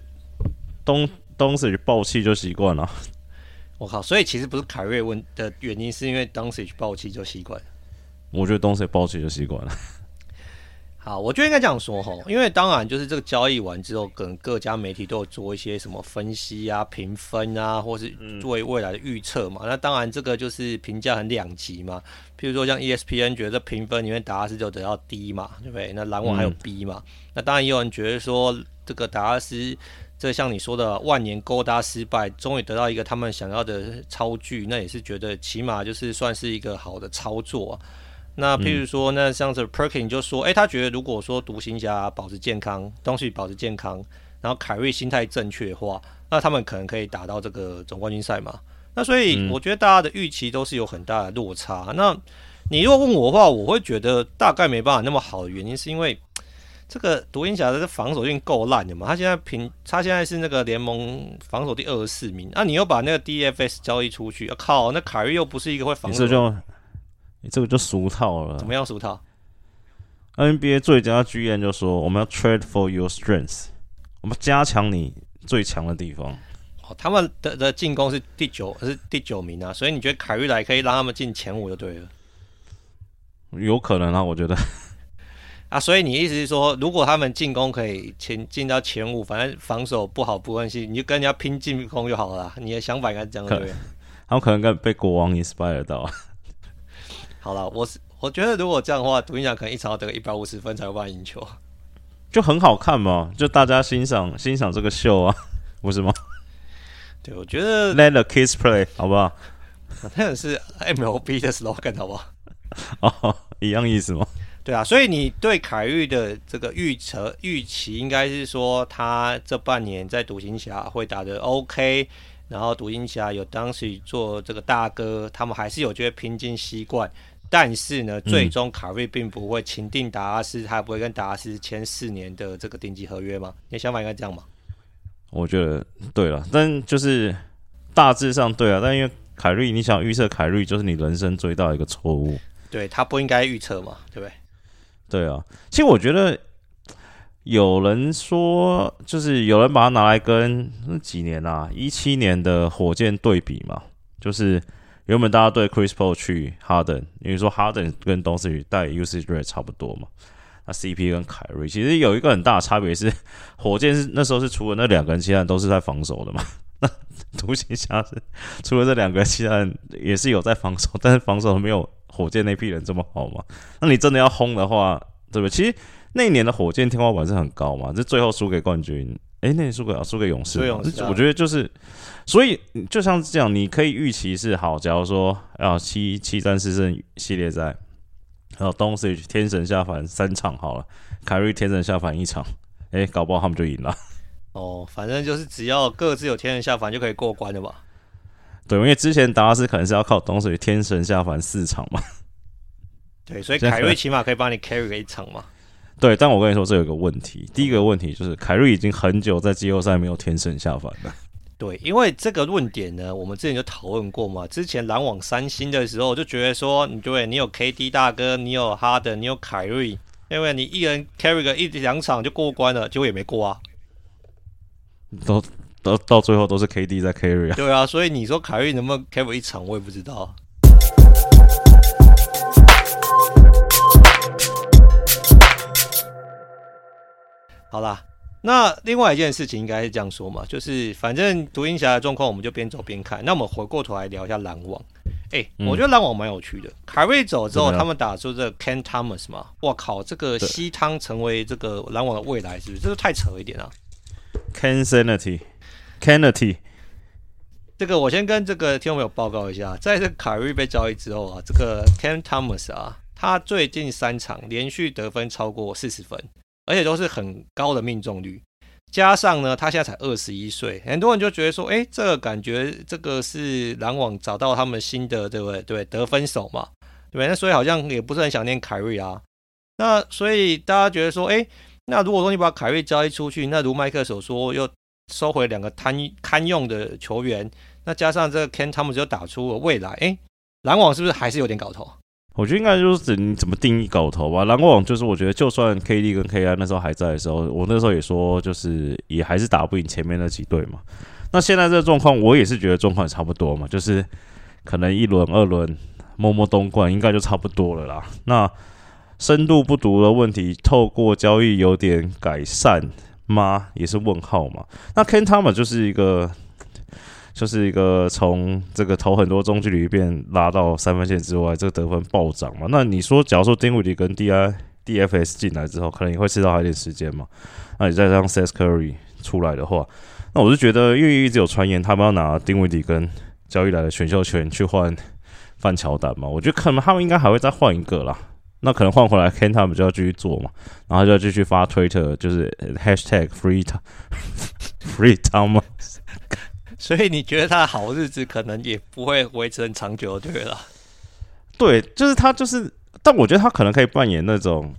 东东契奇爆气就习惯了。
我靠，所以其实不是凯瑞问的原因，是因为东契奇爆气就习惯。
我觉得东契奇爆气就习惯了。
好，我觉得应该这样说哈，因为当然就是这个交易完之后，可能各家媒体都有做一些什么分析啊、评分啊，或是对未来的预测嘛。那当然这个就是评价很两极嘛。譬如说像 ESPN 觉得评分里面达拉斯就得到 D 嘛，对不对？那篮网还有 B 嘛。那当然也有人觉得说，这个达拉斯这像你说的万年勾搭失败，终于得到一个他们想要的超巨，那也是觉得起码就是算是一个好的操作啊。那譬如说，那像这 Perkins 就说，哎、欸，他觉得如果说独行侠保持健康，东西保持健康，然后凯瑞心态正确的话，那他们可能可以打到这个总冠军赛嘛。那所以我觉得大家的预期都是有很大的落差。嗯、那你如果问我的话，我会觉得大概没办法那么好的原因，是因为这个独行侠的防守性够烂的嘛。他现在平，他现在是那个联盟防守第二十四名，那、啊、你又把那个 DFS 交易出去，啊、靠，那凯瑞又不是一个会防守。
你这个就俗套了。
怎么样俗套
？NBA 最佳剧院就说：“我们要 trade for your strengths，我们加强你最强的地方。”
哦，他们的的进攻是第九，是第九名啊，所以你觉得凯瑞来可以让他们进前五就对了。
有可能啊，我觉得。
啊，所以你意思是说，如果他们进攻可以前进到前五，反正防守不好不关系，你就跟人家拼进攻就好了。你的想法应该是这样对，对？
他们可能跟被国王 inspire 到。(laughs)
好了，我是我觉得如果这样的话，独行侠可能一场要得个一百五十分才会办法赢球，
就很好看嘛，就大家欣赏欣赏这个秀啊，不是吗？
对，我觉得 (laughs)
Let the kids play，好不好？(laughs)
那是 MLB 的 slogan，好不好？
哦，一样意思吗？
对啊，所以你对凯瑞的这个预测预期，应该是说他这半年在独行侠会打得 OK，然后独行侠有当时做这个大哥，他们还是有机会拼进西冠。但是呢，最终卡瑞并不会钦定达拉斯，他不会跟达拉斯签四年的这个顶级合约吗？你的想法应该这样吗？
我觉得对了，但就是大致上对啊。但因为凯瑞，你想预测凯瑞，就是你人生最大的一个错误。
对，他不应该预测嘛，对不对？
对啊。其实我觉得有人说，就是有人把它拿来跟那几年啊，一七年的火箭对比嘛，就是。原本大家对 Chris Paul 去哈登，因为说哈登跟东契奇带 u s a g rate 差不多嘛，那 CP 跟凯瑞其实有一个很大的差别是，火箭是那时候是除了那两个人，其他人都是在防守的嘛。(laughs) 那独行侠是除了这两个，其他人也是有在防守，但是防守没有火箭那批人这么好吗。(laughs) 那你真的要轰的话，对不对？其实那一年的火箭天花板是很高嘛，这最后输给冠军。哎，那你输给输给勇士，勇士啊、我觉得就是，所以就像这样，你可以预期是好。假如说啊，七七战四胜系列赛，然后东契奇天神下凡三场好了，凯瑞天神下凡一场，哎，搞不好他们就赢了。
哦，反正就是只要各自有天神下凡就可以过关的吧？
对，因为之前达拉斯可能是要靠东契奇天神下凡四场嘛。(laughs)
对，所以凯瑞起码可以帮你 carry 个一场嘛。(laughs)
对，但我跟你说，这有一个问题。第一个问题就是，凯瑞已经很久在季后赛没有天神下凡了。(laughs)
对，因为这个论点呢，我们之前就讨论过嘛。之前篮网三星的时候，我就觉得说，你对，你有 KD 大哥，你有哈登，你有凯瑞，因为你一人 carry 个一两场就过关了，结果也没过啊。
都都到最后都是 KD 在 carry 啊。
对啊，所以你说凯瑞能不能 carry 一场，我也不知道。好啦，那另外一件事情应该是这样说嘛，就是反正独行侠的状况，我们就边走边看。那我们回过头来聊一下篮网。哎、欸，嗯、我觉得篮网蛮有趣的。凯瑞走之后，他们打出这个 can thomas 嘛，我靠，这个西汤成为这个篮网的未来，是不是？这是太扯一点啊。
Kennedy，
这个我先跟这个听众朋友报告一下，在这凯瑞被交易之后啊，这个 Ken Thomas 啊，他最近三场连续得分超过四十分，而且都是很高的命中率。加上呢，他现在才二十一岁，很多人就觉得说，哎，这个感觉这个是篮网找到他们新的对不对？对，得分手嘛，对不对？那所以好像也不是很想念凯瑞啊。那所以大家觉得说，哎，那如果说你把凯瑞交易出去，那如麦克所说，又收回两个堪堪用的球员，那加上这个 Ken t h o m 就打出了未来，哎，篮网是不是还是有点搞头？
我觉得应该就是指你怎么定义搞头吧。篮网就是我觉得，就算 KD 跟 KI 那时候还在的时候，我那时候也说，就是也还是打不赢前面那几队嘛。那现在这个状况，我也是觉得状况也差不多嘛，就是可能一轮、二轮摸摸东冠，应该就差不多了啦。那深度不足的问题，透过交易有点改善吗？也是问号嘛。那 Ken Thomas 就是一个。就是一个从这个投很多中距离变拉到三分线之外，这个得分暴涨嘛。那你说，假如说丁威迪跟 D I D F S 进来之后，可能也会吃到他一点时间嘛？那你再让 Seth Curry 出来的话，那我是觉得，因为一直有传言他们要拿丁威迪跟交易来的选秀权去换范乔丹嘛。我觉得可能他们应该还会再换一个啦。那可能换回来 Ken 他们就要继续做嘛，然后就要继续发 Twitter，，就是 Hashtag Free Tom (laughs) Free Thomas。(laughs)
所以你觉得他的好日子可能也不会维持很长久，对了？
对，就是他，就是，但我觉得他可能可以扮演那种，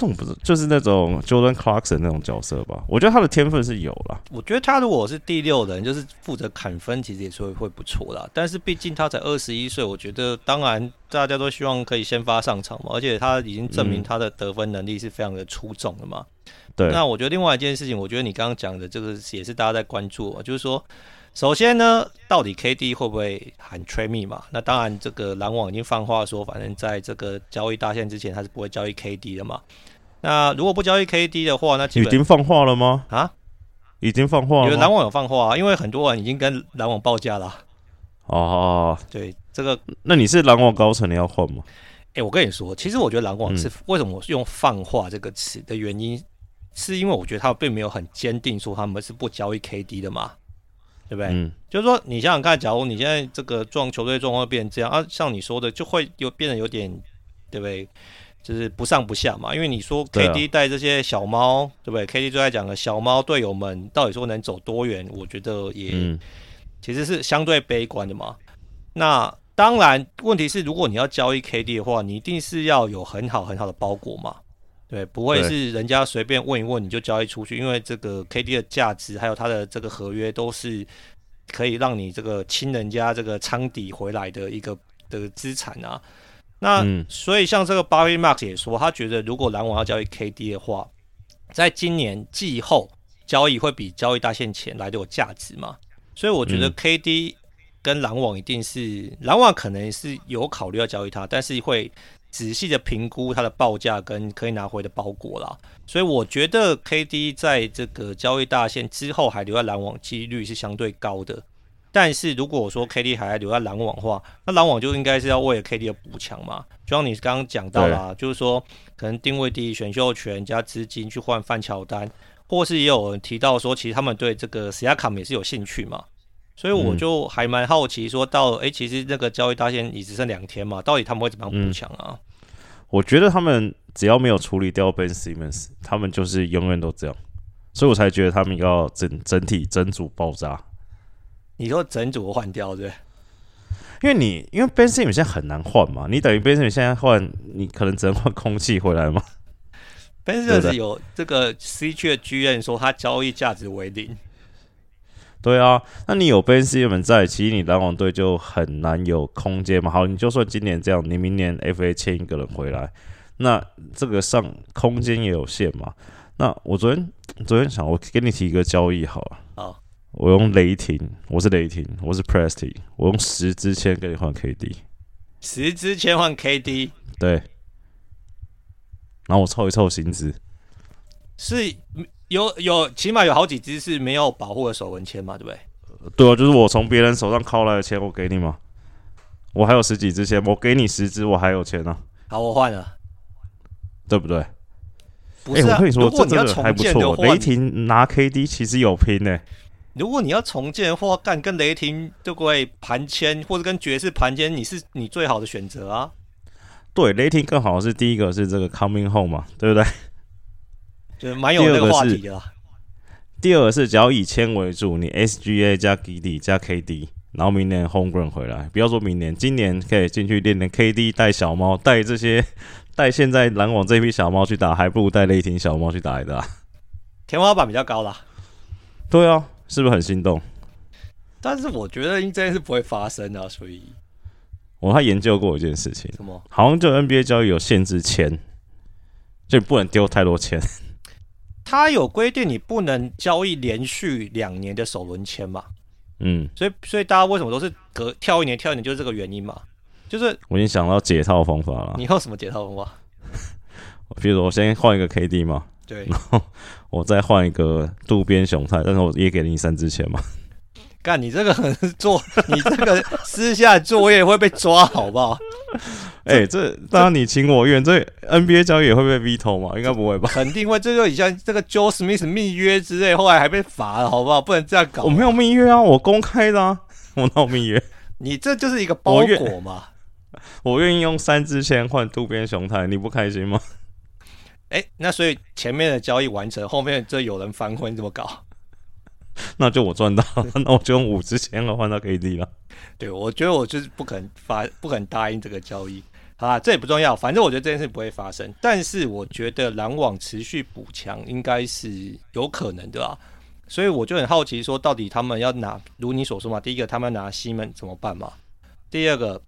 这种不是，就是那种 Jordan Clarkson 那种角色吧。我觉得他的天分是有了。
我觉得他如果是第六人，就是负责砍分，其实也是会会不错啦。但是毕竟他才二十一岁，我觉得当然大家都希望可以先发上场嘛。而且他已经证明他的得分能力是非常的出众的嘛。嗯对，那我觉得另外一件事情，我觉得你刚刚讲的这个也是大家在关注，就是说，首先呢，到底 KD 会不会喊 trade me 嘛？那当然，这个篮网已经放话说，反正在这个交易大限之前，他是不会交易 KD 的嘛。那如果不交易 KD 的话，那
已经放话了吗？
啊，
已经放话了。
因为篮网有放话啊，因为很多人已经跟篮网报价了。
哦，哦，
对，这个，
那你是篮网高层，你要换吗？
哎、欸，我跟你说，其实我觉得篮网是、嗯、为什么我是用放话这个词的原因。是因为我觉得他并没有很坚定说他们是不交易 KD 的嘛，对不对？嗯，就是说你想想看，假如你现在这个状球队状况变成这样啊，像你说的，就会有变得有点，对不对？就是不上不下嘛。因为你说 KD 带这些小猫，对不对？KD 最爱讲的小猫队友们到底说能走多远？我觉得也其实是相对悲观的嘛。那当然，问题是如果你要交易 KD 的话，你一定是要有很好很好的包裹嘛。对，不会是人家随便问一问你就交易出去，因为这个 KD 的价值还有他的这个合约都是可以让你这个清人家这个仓底回来的一个的资产啊。那、嗯、所以像这个 Barry Marks 也说，他觉得如果篮网要交易 KD 的话，在今年季后交易会比交易大限前来的有价值嘛。所以我觉得 KD 跟篮网一定是篮网可能是有考虑要交易他，但是会。仔细的评估它的报价跟可以拿回的包裹啦，所以我觉得 KD 在这个交易大限之后还留在篮网几率是相对高的。但是如果我说 KD 还留在篮网的话，那篮网就应该是要为了 KD 的补强嘛。就像你刚刚讲到啦，就是说可能定位低选秀权加资金去换范乔丹，或是也有人提到说，其实他们对这个 Siakam 也是有兴趣嘛。所以我就还蛮好奇，说到哎、嗯欸，其实那个交易大限也只剩两天嘛，到底他们会怎么样补强啊、嗯？
我觉得他们只要没有处理掉 Ben Simmons，他们就是永远都这样，所以我才觉得他们要整整体整组爆炸。
你说整组换掉对？
因为你因为 Ben Simmons 现在很难换嘛，你等于 Ben Simmons 现在换，你可能只能换空气回来嘛。
Ben Simmons 有这个 C 区的剧院说他交易价值为零。
对啊，那你有 Ben Simmons 在，其实你篮网队就很难有空间嘛。好，你就算今年这样，你明年 FA 签一个人回来，那这个上空间也有限嘛。那我昨天昨天想，我给你提一个交易好了。
好，
我用雷霆，我是雷霆，我是 Presty，我用十支签跟你换 KD，
十支签换 KD，
对。然后我凑一凑薪资，
是。有有，起码有好几只是没有保护的手纹签嘛，对不对？
对啊，就是我从别人手上拷来的钱，我给你嘛。我还有十几支签，我给你十支，我还有钱呢、啊。
好，我换了，
对不对？
不是、啊欸，
我跟你说，
如果你要
这还不错。雷霆拿 KD 其实有拼呢、欸。
如果你要重建的话，干跟雷霆对不对盘签，或者跟爵士盘签，你是你最好的选择啊。
对，雷霆更好的是第一个是这个 coming home 嘛，对不对？
就是蛮有那个话题的啦。
第二个是只要以签为主，你 SGA 加 GD 加 KD，然后明年 Homegrown 回来，不要说明年，今年可以进去练练 KD 带小猫，带这些 (laughs) 带现在篮网这批小猫去打，还不如带雷霆小猫去打一打。
天花板比较高啦。
对啊，是不是很心动？
但是我觉得应该是不会发生的，所以。
我还研究过一件事情，
什么？
好像就 NBA 交易有限制签，就不能丢太多签。
他有规定你不能交易连续两年的首轮签嘛？
嗯，
所以所以大家为什么都是隔跳一年跳一年，就是这个原因嘛？就是
我已经想到解套方法了。
你有什么解套方法？
比如说我先换一个 KD 嘛，
对，
然后我再换一个渡边雄太，但是我也给了你三支签嘛。
干你这个很做，(laughs) 你这个私下作业会被抓，好不好？(laughs)
哎、欸，这当然你情我愿，这 NBA 交易也会被 veto 吗？应该不会吧？(laughs)
肯定会。这就像这个 Joe Smith 密约之类，后来还被罚了，好不好？不能这样搞。
我没有密约啊，我公开的啊，我哪有密约？
你这就是一个包裹嘛。
我愿意用三支签换渡边雄太，你不开心吗？
哎、欸，那所以前面的交易完成，后面这有人反悔，你怎么搞？(laughs)
那就我赚到了，(laughs) 那我就用五支签了换到 KD 了。
对，我觉得我就是不肯发，不肯答应这个交易。好啦，这也不重要，反正我觉得这件事不会发生。但是我觉得篮网持续补强应该是有可能的啊，所以我就很好奇，说到底他们要拿，如你所说嘛，第一个他们要拿西门怎么办嘛？第二个，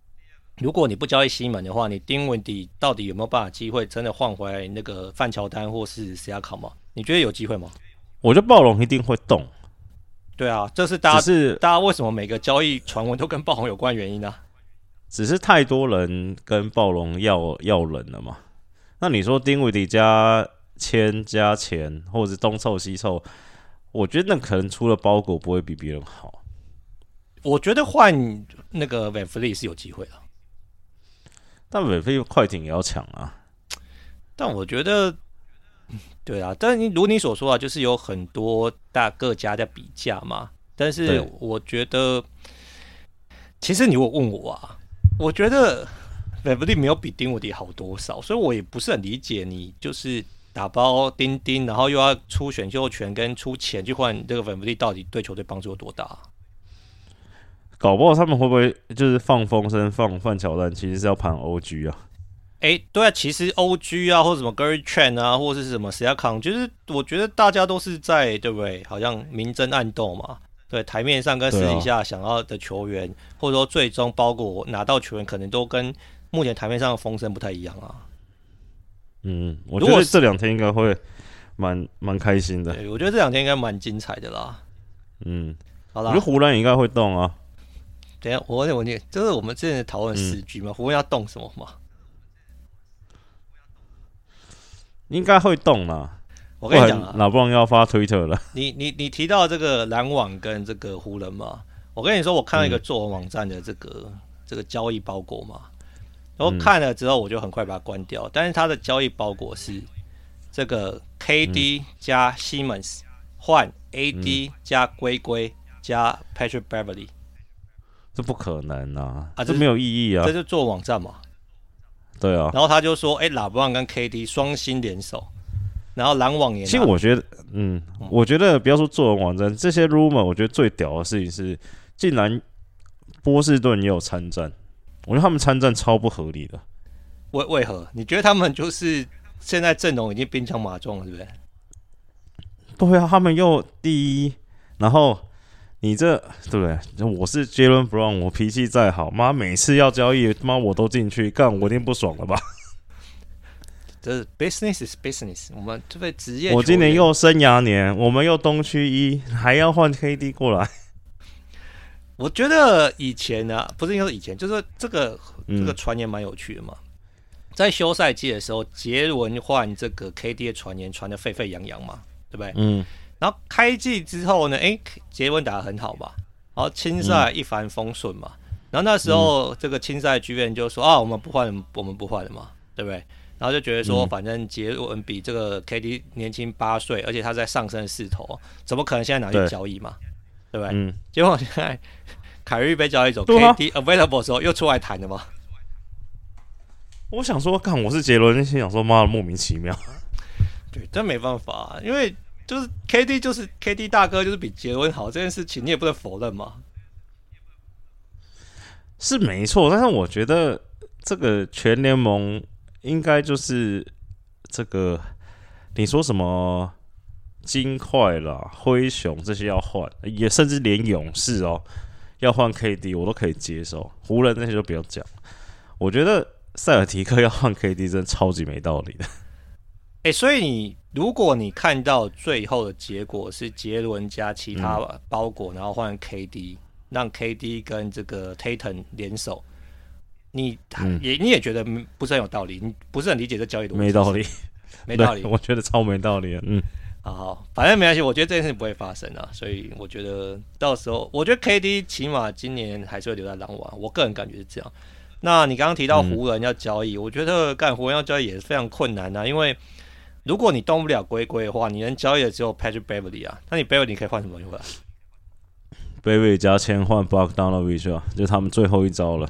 如果你不交易西门的话，你丁文迪到底有没有办法机会真的换回来那个范乔丹或是西亚卡嘛？你觉得有机会吗？
我觉得暴龙一定会动。
对啊，这是大家
是
大家为什么每个交易传闻都跟暴龙有关原因呢、啊？
只是太多人跟暴龙要要人了嘛。那你说丁威迪加签加钱，或者是东凑西凑，我觉得那可能出了包裹不会比别人好。
我觉得换那个 VanVleet 是有机会的，
但 VanVleet 快艇也要抢啊。
但我觉得。(laughs) 对啊，但是你如你所说啊，就是有很多大各家在比价嘛。但是我觉得，其实你如果问我啊，我觉得 VanVleet 没有比丁威迪好多少，所以我也不是很理解你就是打包丁丁，然后又要出选秀权跟出钱去换这个 VanVleet，到底对球队帮助有多大？
搞不好他们会不会就是放风声放范乔丹，其实是要盘 OG 啊？
哎，对啊，其实 OG 啊，或者什么 Gary Trent 啊，或者是什么 Siakam，就是我觉得大家都是在对不对？好像明争暗斗嘛。对，台面上跟私底下想要的球员，啊、或者说最终包括拿到球员，可能都跟目前台面上的风声不太一样啊。
嗯，我觉得这两天应该会蛮蛮开心的。
对，我觉得这两天应该蛮精彩的啦。
嗯，
好啦，
我觉得湖人应该会动啊。
等一下，我问你就是我们之前讨论十局嘛，嗯、湖人要动什么嘛？
应该会动啦，
我跟你讲啊，
老布朗要发推特了。
你你你提到这个篮网跟这个湖人嘛，我跟你说，我看到一个作文网站的这个、嗯、这个交易包裹嘛，然后看了之后我就很快把它关掉。嗯、但是它的交易包裹是这个 KD 加 Simmons 换 AD 加龟龟加 Patrick Beverly，
这不可能啊！啊，这没有意义啊！
这是做网站嘛？
对啊，
然后他就说：“哎、欸，拉布朗跟 KD 双星联手，然后篮网也……
其实我觉得，嗯，我觉得不要说做文网站这些 rumor，我觉得最屌的事情是，竟然波士顿也有参战，我觉得他们参战超不合理的。
为为何？你觉得他们就是现在阵容已经兵强马壮了，是不是？
对啊，他们又第一，然后。”你这对不对？我是 Jaylen Brown，我脾气再好，妈每次要交易，妈我都进去干，我一定不爽了吧？(laughs)
这是 business is business，我们这边职业。
我今年又生涯年，我们又东区一，还要换 KD 过来。
我觉得以前呢、啊，不是因为以前，就是这个这个传言蛮有趣的嘛。嗯、在休赛季的时候，杰伦换这个 KD 的传言传的沸沸扬扬嘛，对不对？嗯。然后开季之后呢，诶，杰文打得很好嘛，然后青赛一帆风顺嘛。嗯、然后那时候这个青赛剧院就说啊，我们不换，我们不换了嘛，对不对？然后就觉得说，反正杰文比这个 KD 年轻八岁，而且他在上升势头，怎么可能现在拿去交易嘛？对，不对？嗯、结果现在凯瑞被交易走，KD available 的时候又出来谈了嘛。
我想说，看我是杰伦，心想说，妈的，莫名其妙。
对，真没办法，因为就是 KD 就是 KD 大哥，就是比杰伦好这件事情，你也不能否认嘛。
是没错，但是我觉得这个全联盟应该就是这个，你说什么金块啦、灰熊这些要换，也甚至连勇士哦要换 KD，我都可以接受。湖人那些就不用讲，我觉得塞尔提克要换 KD 真的超级没道理的。
哎、欸，所以你如果你看到最后的结果是杰伦加其他包裹，嗯、然后换 KD，让 KD 跟这个 Tatum 联手，你、嗯、也你也觉得不是很有道理，你不是很理解这交易的
没道理，
没道理，
我觉得超没道理。嗯，
好好，反正没关系，我觉得这件事情不会发生啊，所以我觉得到时候，我觉得 KD 起码今年还是会留在狼王，我个人感觉是这样。那你刚刚提到湖人要交易，嗯、我觉得干湖人要交易也是非常困难啊，因为。如果你动不了龟龟的话，你能交易的只有 Patrick Beverly 啊。那你 Beverly 你可以换什么回来
？Beverly 加签换 Bogdanovic 啊，就是他们最后一招了。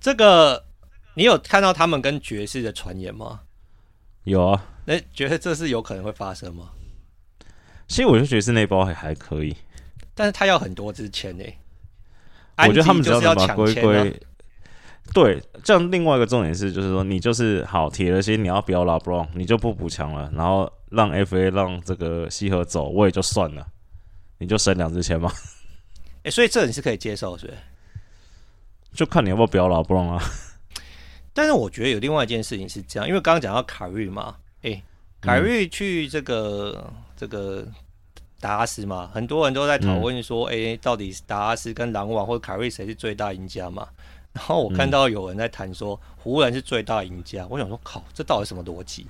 这个你有看到他们跟爵士的传言吗？
有啊。
那觉得这是有可能会发生吗？
其实我觉得爵士那包还还可以，
但是他要很多支签诶。
我觉得他们只要把龟龟。对，这样另外一个重点是，就是说你就是好铁了心，你要不要拉布朗，你就不补强了，然后让 FA 让这个西河走，我也就算了，你就省两支钱嘛。
哎、欸，所以这你是可以接受，是不是？
就看你要不要不要拉布朗啊。
但是我觉得有另外一件事情是这样，因为刚刚讲到凯瑞嘛，哎、欸，凯瑞去这个、嗯、这个达拉斯嘛，很多人都在讨论说，哎、嗯欸，到底达拉斯跟篮网或者凯瑞谁是最大赢家嘛？然后我看到有人在谈说湖人是最大赢家，嗯、我想说靠，这到底什么逻辑？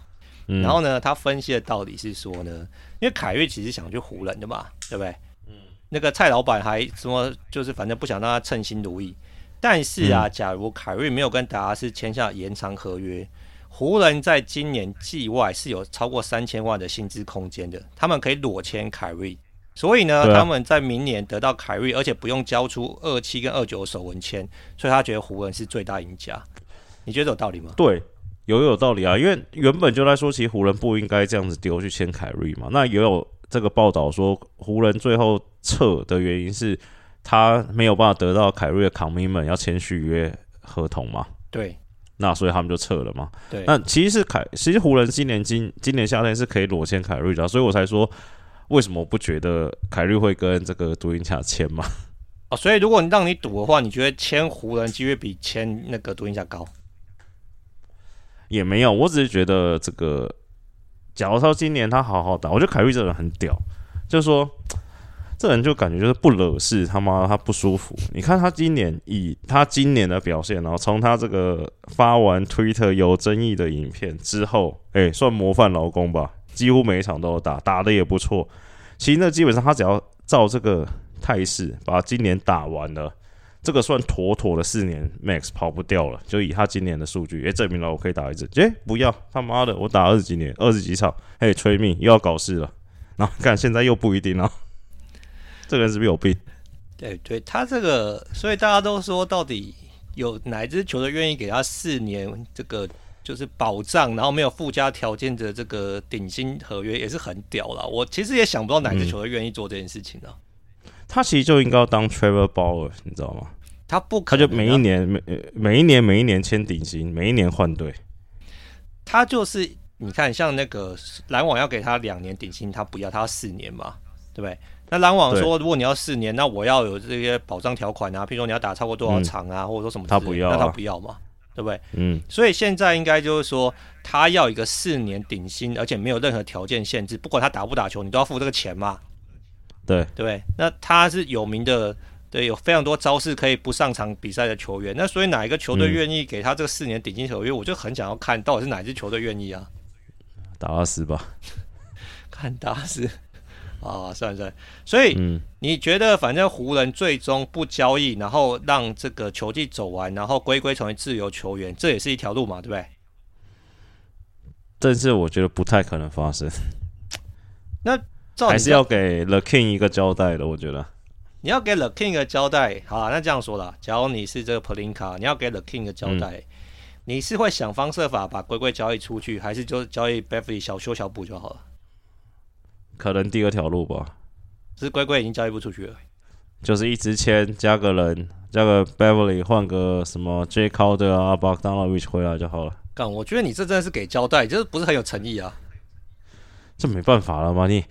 嗯、然后呢，他分析的道理是说呢，因为凯瑞其实想去湖人的嘛，对不对？嗯，那个蔡老板还什么，就是反正不想让他称心如意。但是啊，嗯、假如凯瑞没有跟达拉斯签下延长合约，湖人在今年季外是有超过三千万的薪资空间的，他们可以裸签凯瑞。所以呢，啊、他们在明年得到凯瑞，而且不用交出二七跟二九的首文签，所以他觉得湖人是最大赢家。你觉得有道理吗？
对，有有道理啊，因为原本就在说，其实湖人不应该这样子丢去签凯瑞嘛。那也有这个报道说，湖人最后撤的原因是他没有办法得到凯瑞的 commitment 要签续约合同嘛。
对，
那所以他们就撤了嘛。
对，
那其实是凯，其实湖人今年今今年夏天是可以裸签凯瑞的，所以我才说。为什么我不觉得凯瑞会跟这个独行侠签吗？
哦，所以如果你让你赌的话，你觉得签湖人几率比签那个独行侠高？
也没有，我只是觉得这个，假如说今年他好好打，我觉得凯瑞这个人很屌，就是说，这人就感觉就是不惹事，他妈他不舒服。你看他今年以他今年的表现，然后从他这个发完推特有争议的影片之后，哎，算模范劳工吧。几乎每一场都有打，打得也不错。其实那基本上他只要照这个态势把今年打完了，这个算妥妥的四年 max 跑不掉了。就以他今年的数据，也证明了我可以打一次。诶，不要他妈的，我打二十几年，二十几场，嘿，催命又要搞事了。然后看现在又不一定了，这个人是不是有病？
对对，他这个，所以大家都说，到底有哪支球队愿意给他四年这个？就是保障，然后没有附加条件的这个顶薪合约也是很屌了。我其实也想不到哪支球队愿意做这件事情呢、啊
嗯。他其实就应该要当 Trevor Bauer，你知道吗？
他不可，
他就每一年每每一年每一年签顶薪，每一年换队。
他就是你看，像那个篮网要给他两年顶薪，他不要，他要四年嘛，对不对？那篮网说，如果你要四年，那我要有这些保障条款啊，譬如说你要打超过多少场啊，嗯、或者说什么，
他不要、啊，
那他不要嘛。对不对？
嗯，
所以现在应该就是说，他要一个四年顶薪，而且没有任何条件限制，不管他打不打球，你都要付这个钱嘛。
对，
对不对？那他是有名的，对，有非常多招式可以不上场比赛的球员。那所以哪一个球队愿意给他这个四年顶薪合约？嗯、我就很想要看到底是哪支球队愿意啊？
达拉斯吧，(laughs)
看达拉斯。啊，算了算，所以、嗯、你觉得反正湖人最终不交易，然后让这个球季走完，然后龟龟成为自由球员，这也是一条路嘛，对不对？
但是我觉得不太可能发生。
那
还是要给 The King 一个交代的，我觉得。
你要给 The King 一个交代，好，那这样说了，假如你是这个 Pelinka，你要给 The King 一个交代，嗯、你是会想方设法把龟龟交易出去，还是就交易 Beverly 小修小补就好了？
可能第二条路吧。
是乖乖已经交易不出去了，
就是一支签加个人，加个 Beverly 换个什么 Jae Crowder 啊，Bogdanovic 回来就好了。
干，我觉得你这真的是给交代，就是不是很有诚意啊。
这没办法了吗？你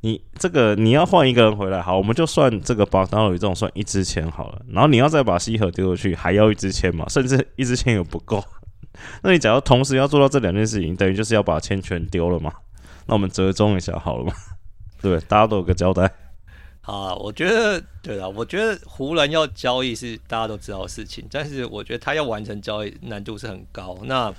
你这个你要换一个人回来，好，我们就算这个 Bogdanovic 这种算一支签好了。然后你要再把西河丢出去，还要一支签嘛？甚至一支签也不够。(laughs) 那你假如同时要做到这两件事情，等于就是要把签全丢了嘛？那我们折中一下好了嘛？对，大家都有个交代。(laughs)
啊，我觉得对了，我觉得湖人要交易是大家都知道的事情，但是我觉得他要完成交易难度是很高。那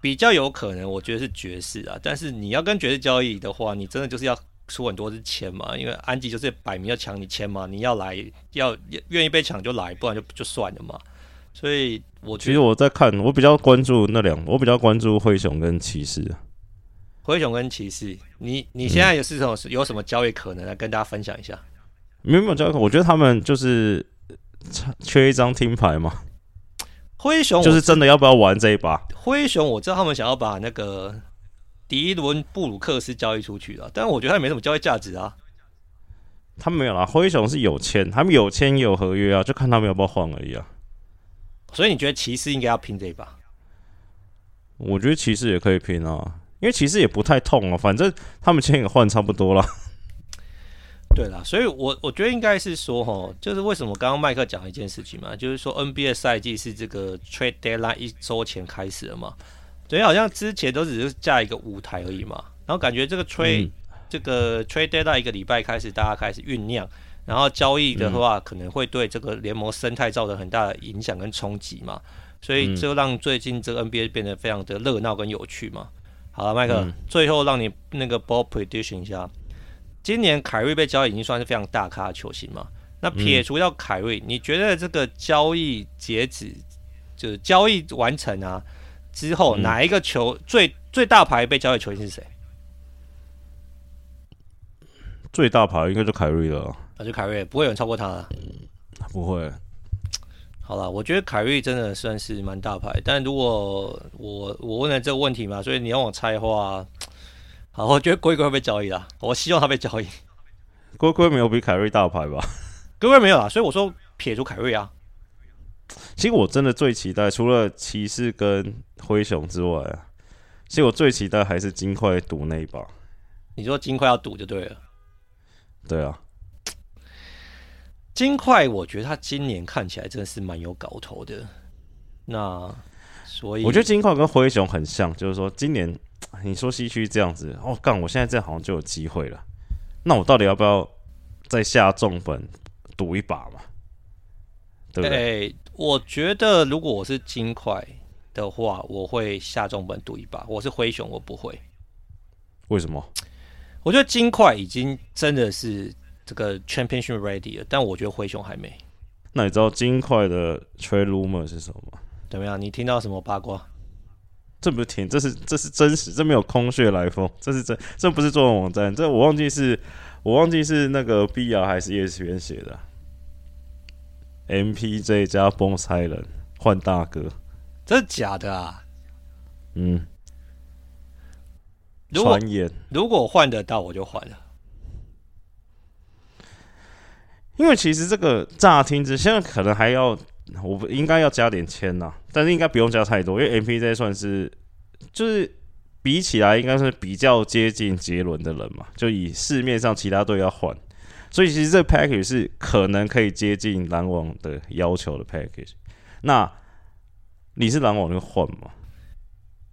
比较有可能，我觉得是爵士啊。但是你要跟爵士交易的话，你真的就是要出很多支签嘛，因为安吉就是摆明要抢你签嘛，你要来要愿意被抢就来，不然就就算了嘛。所以我觉得，
其实我在看，我比较关注那两，我比较关注灰熊跟骑士。
灰熊跟骑士，你你现在有是什么、嗯、有什么交易可能来跟大家分享一下？
没有交易，我觉得他们就是缺一张听牌嘛。
灰熊
就是真的要不要玩这一把？
灰熊我知道他们想要把那个迪伦布鲁克斯交易出去了，但我觉得他也没什么交易价值啊。
他们没有啦，灰熊是有签，他们有签有合约啊，就看他们要不要换而已啊。
所以你觉得骑士应该要拼这一把？
我觉得骑士也可以拼啊，因为其实也不太痛哦，反正他们签也换差不多了。(laughs)
对啦，所以我，我我觉得应该是说，哈，就是为什么刚刚麦克讲一件事情嘛，就是说 NBA 赛季是这个 Trade Deadline 一周前开始的嘛，所以好像之前都只是架一个舞台而已嘛，然后感觉这个 Trade、嗯、这个 Trade Deadline 一个礼拜开始，大家开始酝酿，然后交易的话可能会对这个联盟生态造成很大的影响跟冲击嘛，所以就让最近这个 NBA 变得非常的热闹跟有趣嘛。好了，麦克，嗯、最后让你那个 Ball Prediction 一下。今年凯瑞被交易已经算是非常大咖的球星嘛？那撇除掉凯瑞，嗯，你觉得这个交易截止就是交易完成啊之后，哪一个球最最大牌被交易球星是谁？
最大牌应该就凯瑞了。
那就凯瑞，不会有人超过他了。
不会。
好了，我觉得凯瑞真的算是蛮大牌，但如果我我问了这个问题嘛，所以你让我猜的话。好，我觉得龟龟会被交易啦。我希望他被交易。(laughs)
龟龟没有比凯瑞大牌吧？
龟龟没有啦，所以我说撇除凯瑞啊。
其实我真的最期待，除了骑士跟灰熊之外啊，其实我最期待还是金块赌那一把。
你说金块要赌就对了。
对啊。
金块，我觉得他今年看起来真的是蛮有搞头的。那所以，
我觉得金块跟灰熊很像，就是说今年。你说西区这样子哦，干！我现在这样好像就有机会了。那我到底要不要再下重本赌一把嘛？对不对？
欸，我觉得如果我是金块的话，我会下重本赌一把。我是灰熊，我不会。
为什么？
我觉得金块已经真的是这个 championship ready 了，但我觉得灰熊还没。
那你知道金块的 trade rumor 是什么吗？
怎么样？你听到什么八卦？
这不是甜，这是这是真实，这没有空穴来风，这是真，这不是中文网站，这我忘记是，我忘记是那个 B R 还是 ESPN 写的。MPJ 加 Bones Hyland 换大哥，
这是假的啊？
嗯。
传言，如果换得到，我就换了。
因为其实这个乍听之，现在可能还要。我不应该要加点签呐，但是应该不用加太多，因为 MPJ 算是就是比起来应该是比较接近杰伦的人嘛，就以市面上其他队要换，所以其实这 package 是可能可以接近篮网的要求的 package。那你是篮网就换吗？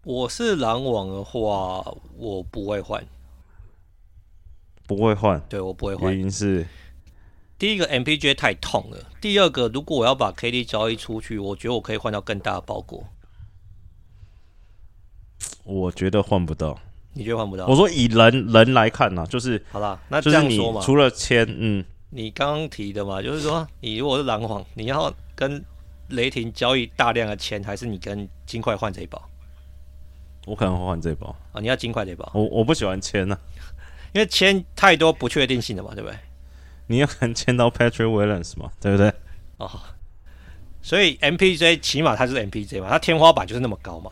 我是篮网的话，我不会换，
不会换，
对我不会换，
原因是。
第一个 MPJ 太痛了。第二个，如果我要把 KD 交易出去，我觉得我可以换到更大的包裹。
我觉得换不到。
你觉得换不到？
我说以人人来看呢、啊，就是
好啦，那这样说嘛，
除了签，嗯，
你刚刚提的嘛，就是说你如果是篮网，你要跟雷霆交易大量的钱，还是你跟金块换这一包？
我可能会换这一包
啊！你要金块这一包？
我我不喜欢签呢、啊，
因为签太多不确定性了嘛，对不对？
你有可能签到 Patrick Williams 嘛？对不对？
哦，所以 MPJ 起码它是 MPJ 嘛，它天花板就是那么高嘛。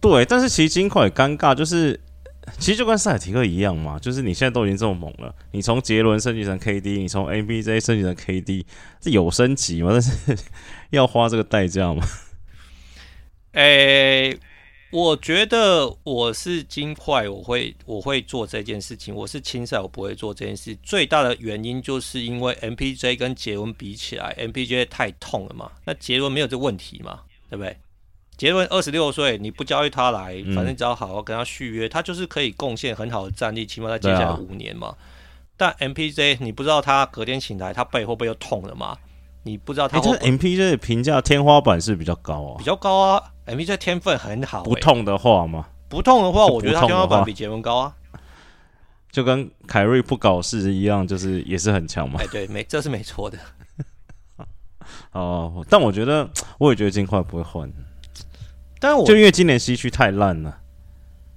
对，但是其实金块也尴尬，就是其实就跟塞尔提克一样嘛，就是你现在都已经这么猛了，你从杰伦升级成 KD，你从 MPJ 升级成 KD，这有升级吗？但是 (laughs) 要花这个代价吗？
诶、欸，我觉得我是金块，我会我会做这件事情。我是青赛，我不会做这件事。最大的原因就是因为 MPJ 跟杰伦比起来，MPJ 太痛了嘛，那杰伦没有这问题嘛，对不对？杰伦二十六岁，你不交易他来，反正只要好好跟他续约，嗯、他就是可以贡献很好的战力，起码在接下来五年嘛。啊、但 MPJ 你不知道他隔天醒来，他背会不会又痛了嘛？你不知道他会会。
这 MPJ 的评价天花板是比较高啊，
比较高啊。MPJ 天分很好、欸，
不痛的话嘛？
不痛的话，我觉得他天花板比杰伦高啊。
就跟凯瑞不搞事一样，就是也是很强嘛。
哎，对，没，这是没错的。(laughs)
哦，但我觉得，我也觉得金块不会换。
但我
就因为今年西区太烂了，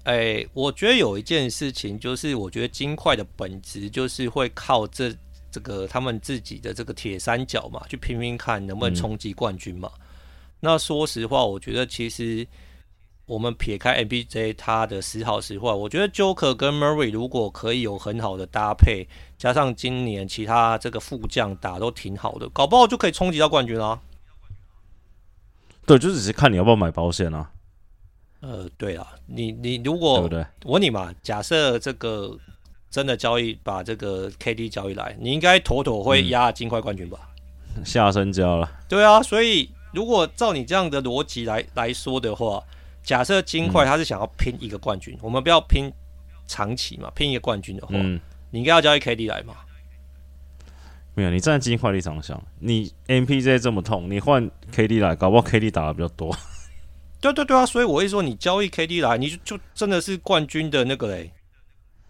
哎、欸，我觉得有一件事情，就是我觉得金块的本质就是会靠这这个他们自己的这个铁三角嘛，去拼拼看能不能冲击冠军嘛。嗯、那说实话，我觉得其实我们撇开 MBJ 他的时好时坏，我觉得 Joker 跟 Murray 如果可以有很好的搭配，加上今年其他这个副将打都挺好的，搞不好就可以冲击到冠军啊。
对，就只是看你要不要买保险啊。
呃，对啊，你你如果对不对？我问你嘛，假设这个真的交易把这个 KD 交易来，你应该妥妥会压金块冠军吧？
嗯、(laughs) 下身交了。
对啊，所以如果照你这样的逻辑来来说的话，假设金块他是想要拼一个冠军，嗯、我们不要拼长期嘛，拼一个冠军的话，嗯、你应该要交易 KD 来嘛。
没有，你站在金块立场想，你 MPJ 这么痛，你换 KD 来，搞不好 KD 打的比较多。
对对对啊，所以我会说，你交易 KD 来，你就就真的是冠军的那个嘞，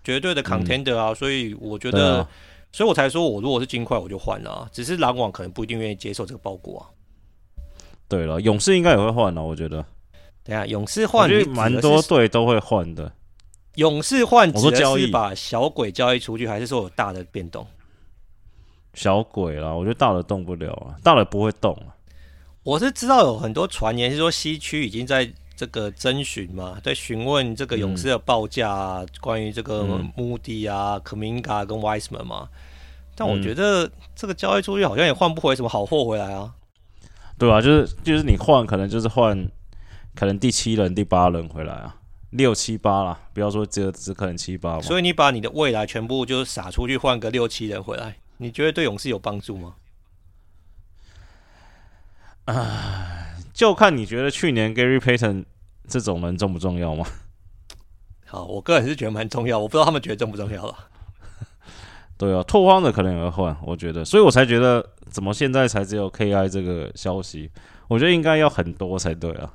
绝对的 contender 啊。嗯、所以我觉得，啊、所以我才说我如果是金块，我就换了啊。只是篮网可能不一定愿意接受这个包裹啊。
对了，勇士应该也会换了，我觉得。
等下，勇士换，
蛮多队都会换的。
勇士换，只是把小鬼交易出去，还是说有大的变动？
小鬼啦，我觉得大的动不了啊，大的不会动啊。
我是知道有很多传言是说西区已经在这个征询嘛，在询问这个勇士的报价啊，嗯、关于这个穆迪啊、可明嘎跟 Wiseman 嘛。但我觉得这个交易出去好像也换不回什么好货回来啊。
对啊，就是就是你换可能就是换可能第七轮、第八轮回来啊，六七八啦，不要说只有只可能七八嘛。
所以你把你的未来全部就撒出去换个六七人回来。你觉得对勇士有帮助吗？
啊，就看你觉得去年 Gary Payton 这种人重不重要吗？
好，我个人是觉得蛮重要，我不知道他们觉得重不重要了。
对啊，拓荒的可能也会换，我觉得，所以我才觉得怎么现在才只有 KI 这个消息？我觉得应该要很多才对啊。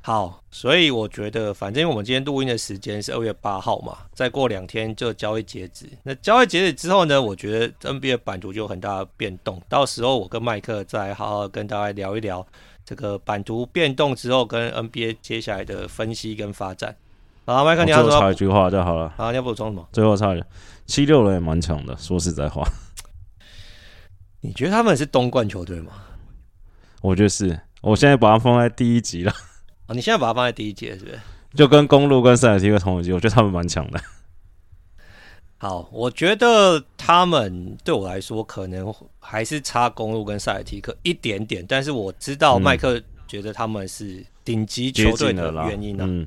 好，所以我觉得，反正我们今天录音的时间是二月八号嘛，再过两天就交易截止。那交易截止之后呢，我觉得 NBA 版图就有很大的变动。到时候我跟麦克再好好跟大家聊一聊这个版图变动之后跟 NBA 接下来的分析跟发展。好，麦克，你要说
插一句话就好了。
好，你要补充什么？
最后插一句，七六人也蛮强的，说实在话。
你觉得他们是东冠球队吗？
我觉得是。我现在把它放在第一集了。
你现在把它放在第一节，是不是？
就跟公路跟塞尔提克同一级，我觉得他们蛮强的。
好，我觉得他们对我来说可能还是差公路跟塞尔提克一点点，但是我知道麦克觉得他们是顶级球队的原因呢、啊。嗯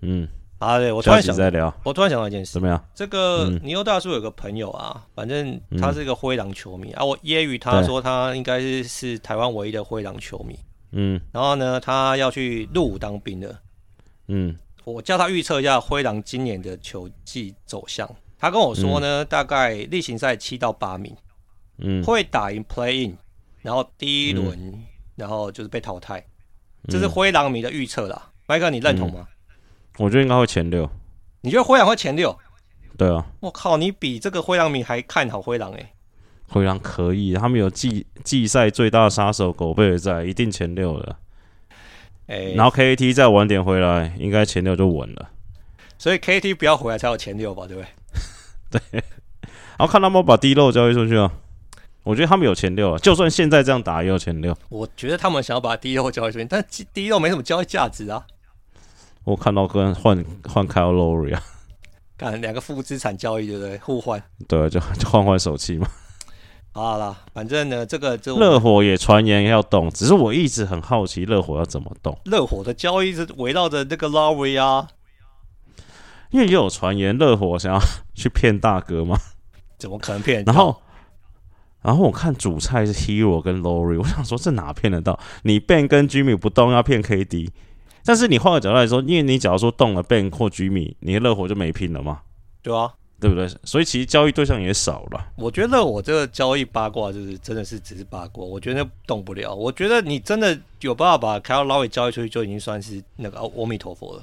嗯。啊，对，我突然想再聊，我突然想到一件事，
怎么样？
这个尼欧大叔有个朋友啊，反正他是一个灰狼球迷、嗯、啊，我揶揄他说他应该是是台湾唯一的灰狼球迷。嗯，然后呢，他要去入伍当兵了。嗯，我叫他预测一下灰狼今年的球季走向。他跟我说呢，嗯、大概例行赛七到八名，嗯，会打赢 Play In，然后第一轮，嗯、然后就是被淘汰。这是灰狼迷的预测啦，麦克、嗯，你认同吗？
我觉得应该会前六。
你觉得灰狼会前六？
对啊。
我靠，你比这个灰狼迷还看好灰狼哎、欸。
灰狼可以，他们有季季赛最大杀手狗贝尔在，一定前六了。欸、然后 KAT 再晚点回来，应该前六就稳了。
所以 KAT 不要回来才有前六吧，对不对？(laughs)
对。然后看他们把 D 漏交易出去啊。我觉得他们有前六啊，就算现在这样打也有前六。
我觉得他们想要把 D 六交易出去，但 D 六没什么交易价值啊。
我看到跟换换 Kyle Lowry 啊，
干两个负资产交易对不对？互换。
对，就就换换手气嘛。
好啦，反正呢，这个就
热火也传言要动，只是我一直很好奇热火要怎么动。
热火的交易是围绕着那个 Lowry 啊，
因为也有传言热火想要去骗大哥嘛。
怎么可能骗？
然后，然后我看主菜是 Hero 跟 Lowry，我想说这哪骗得到？你 Ben 跟 Jimmy 不动要骗 KD。但是你换个角度来说，因为你假如说动了 Ben 或 Jimmy，你的热火就没拼了嘛？
对啊，
对不对？所以其实交易对象也少了。
我觉得我这个交易八卦就是真的是只是八卦，我觉得动不了。我觉得你真的有办法把 Kyle Lowry 交易出去，就已经算是那个阿弥陀佛了。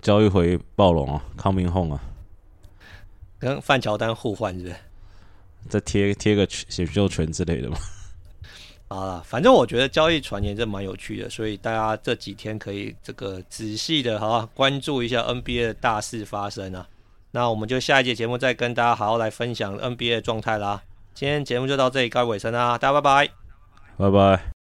交易回暴龙啊，Coming Home 啊，
跟范乔丹互换是不是？
再贴贴个选秀权之类的嘛。
啊，反正我觉得交易传言真蛮有趣的，所以大家这几天可以这个仔细的哈关注一下 NBA 的大事发生啊。那我们就下一节节目再跟大家好好来分享 NBA 的状态啦。今天节目就到这里该尾声啦，大家拜拜，
拜拜。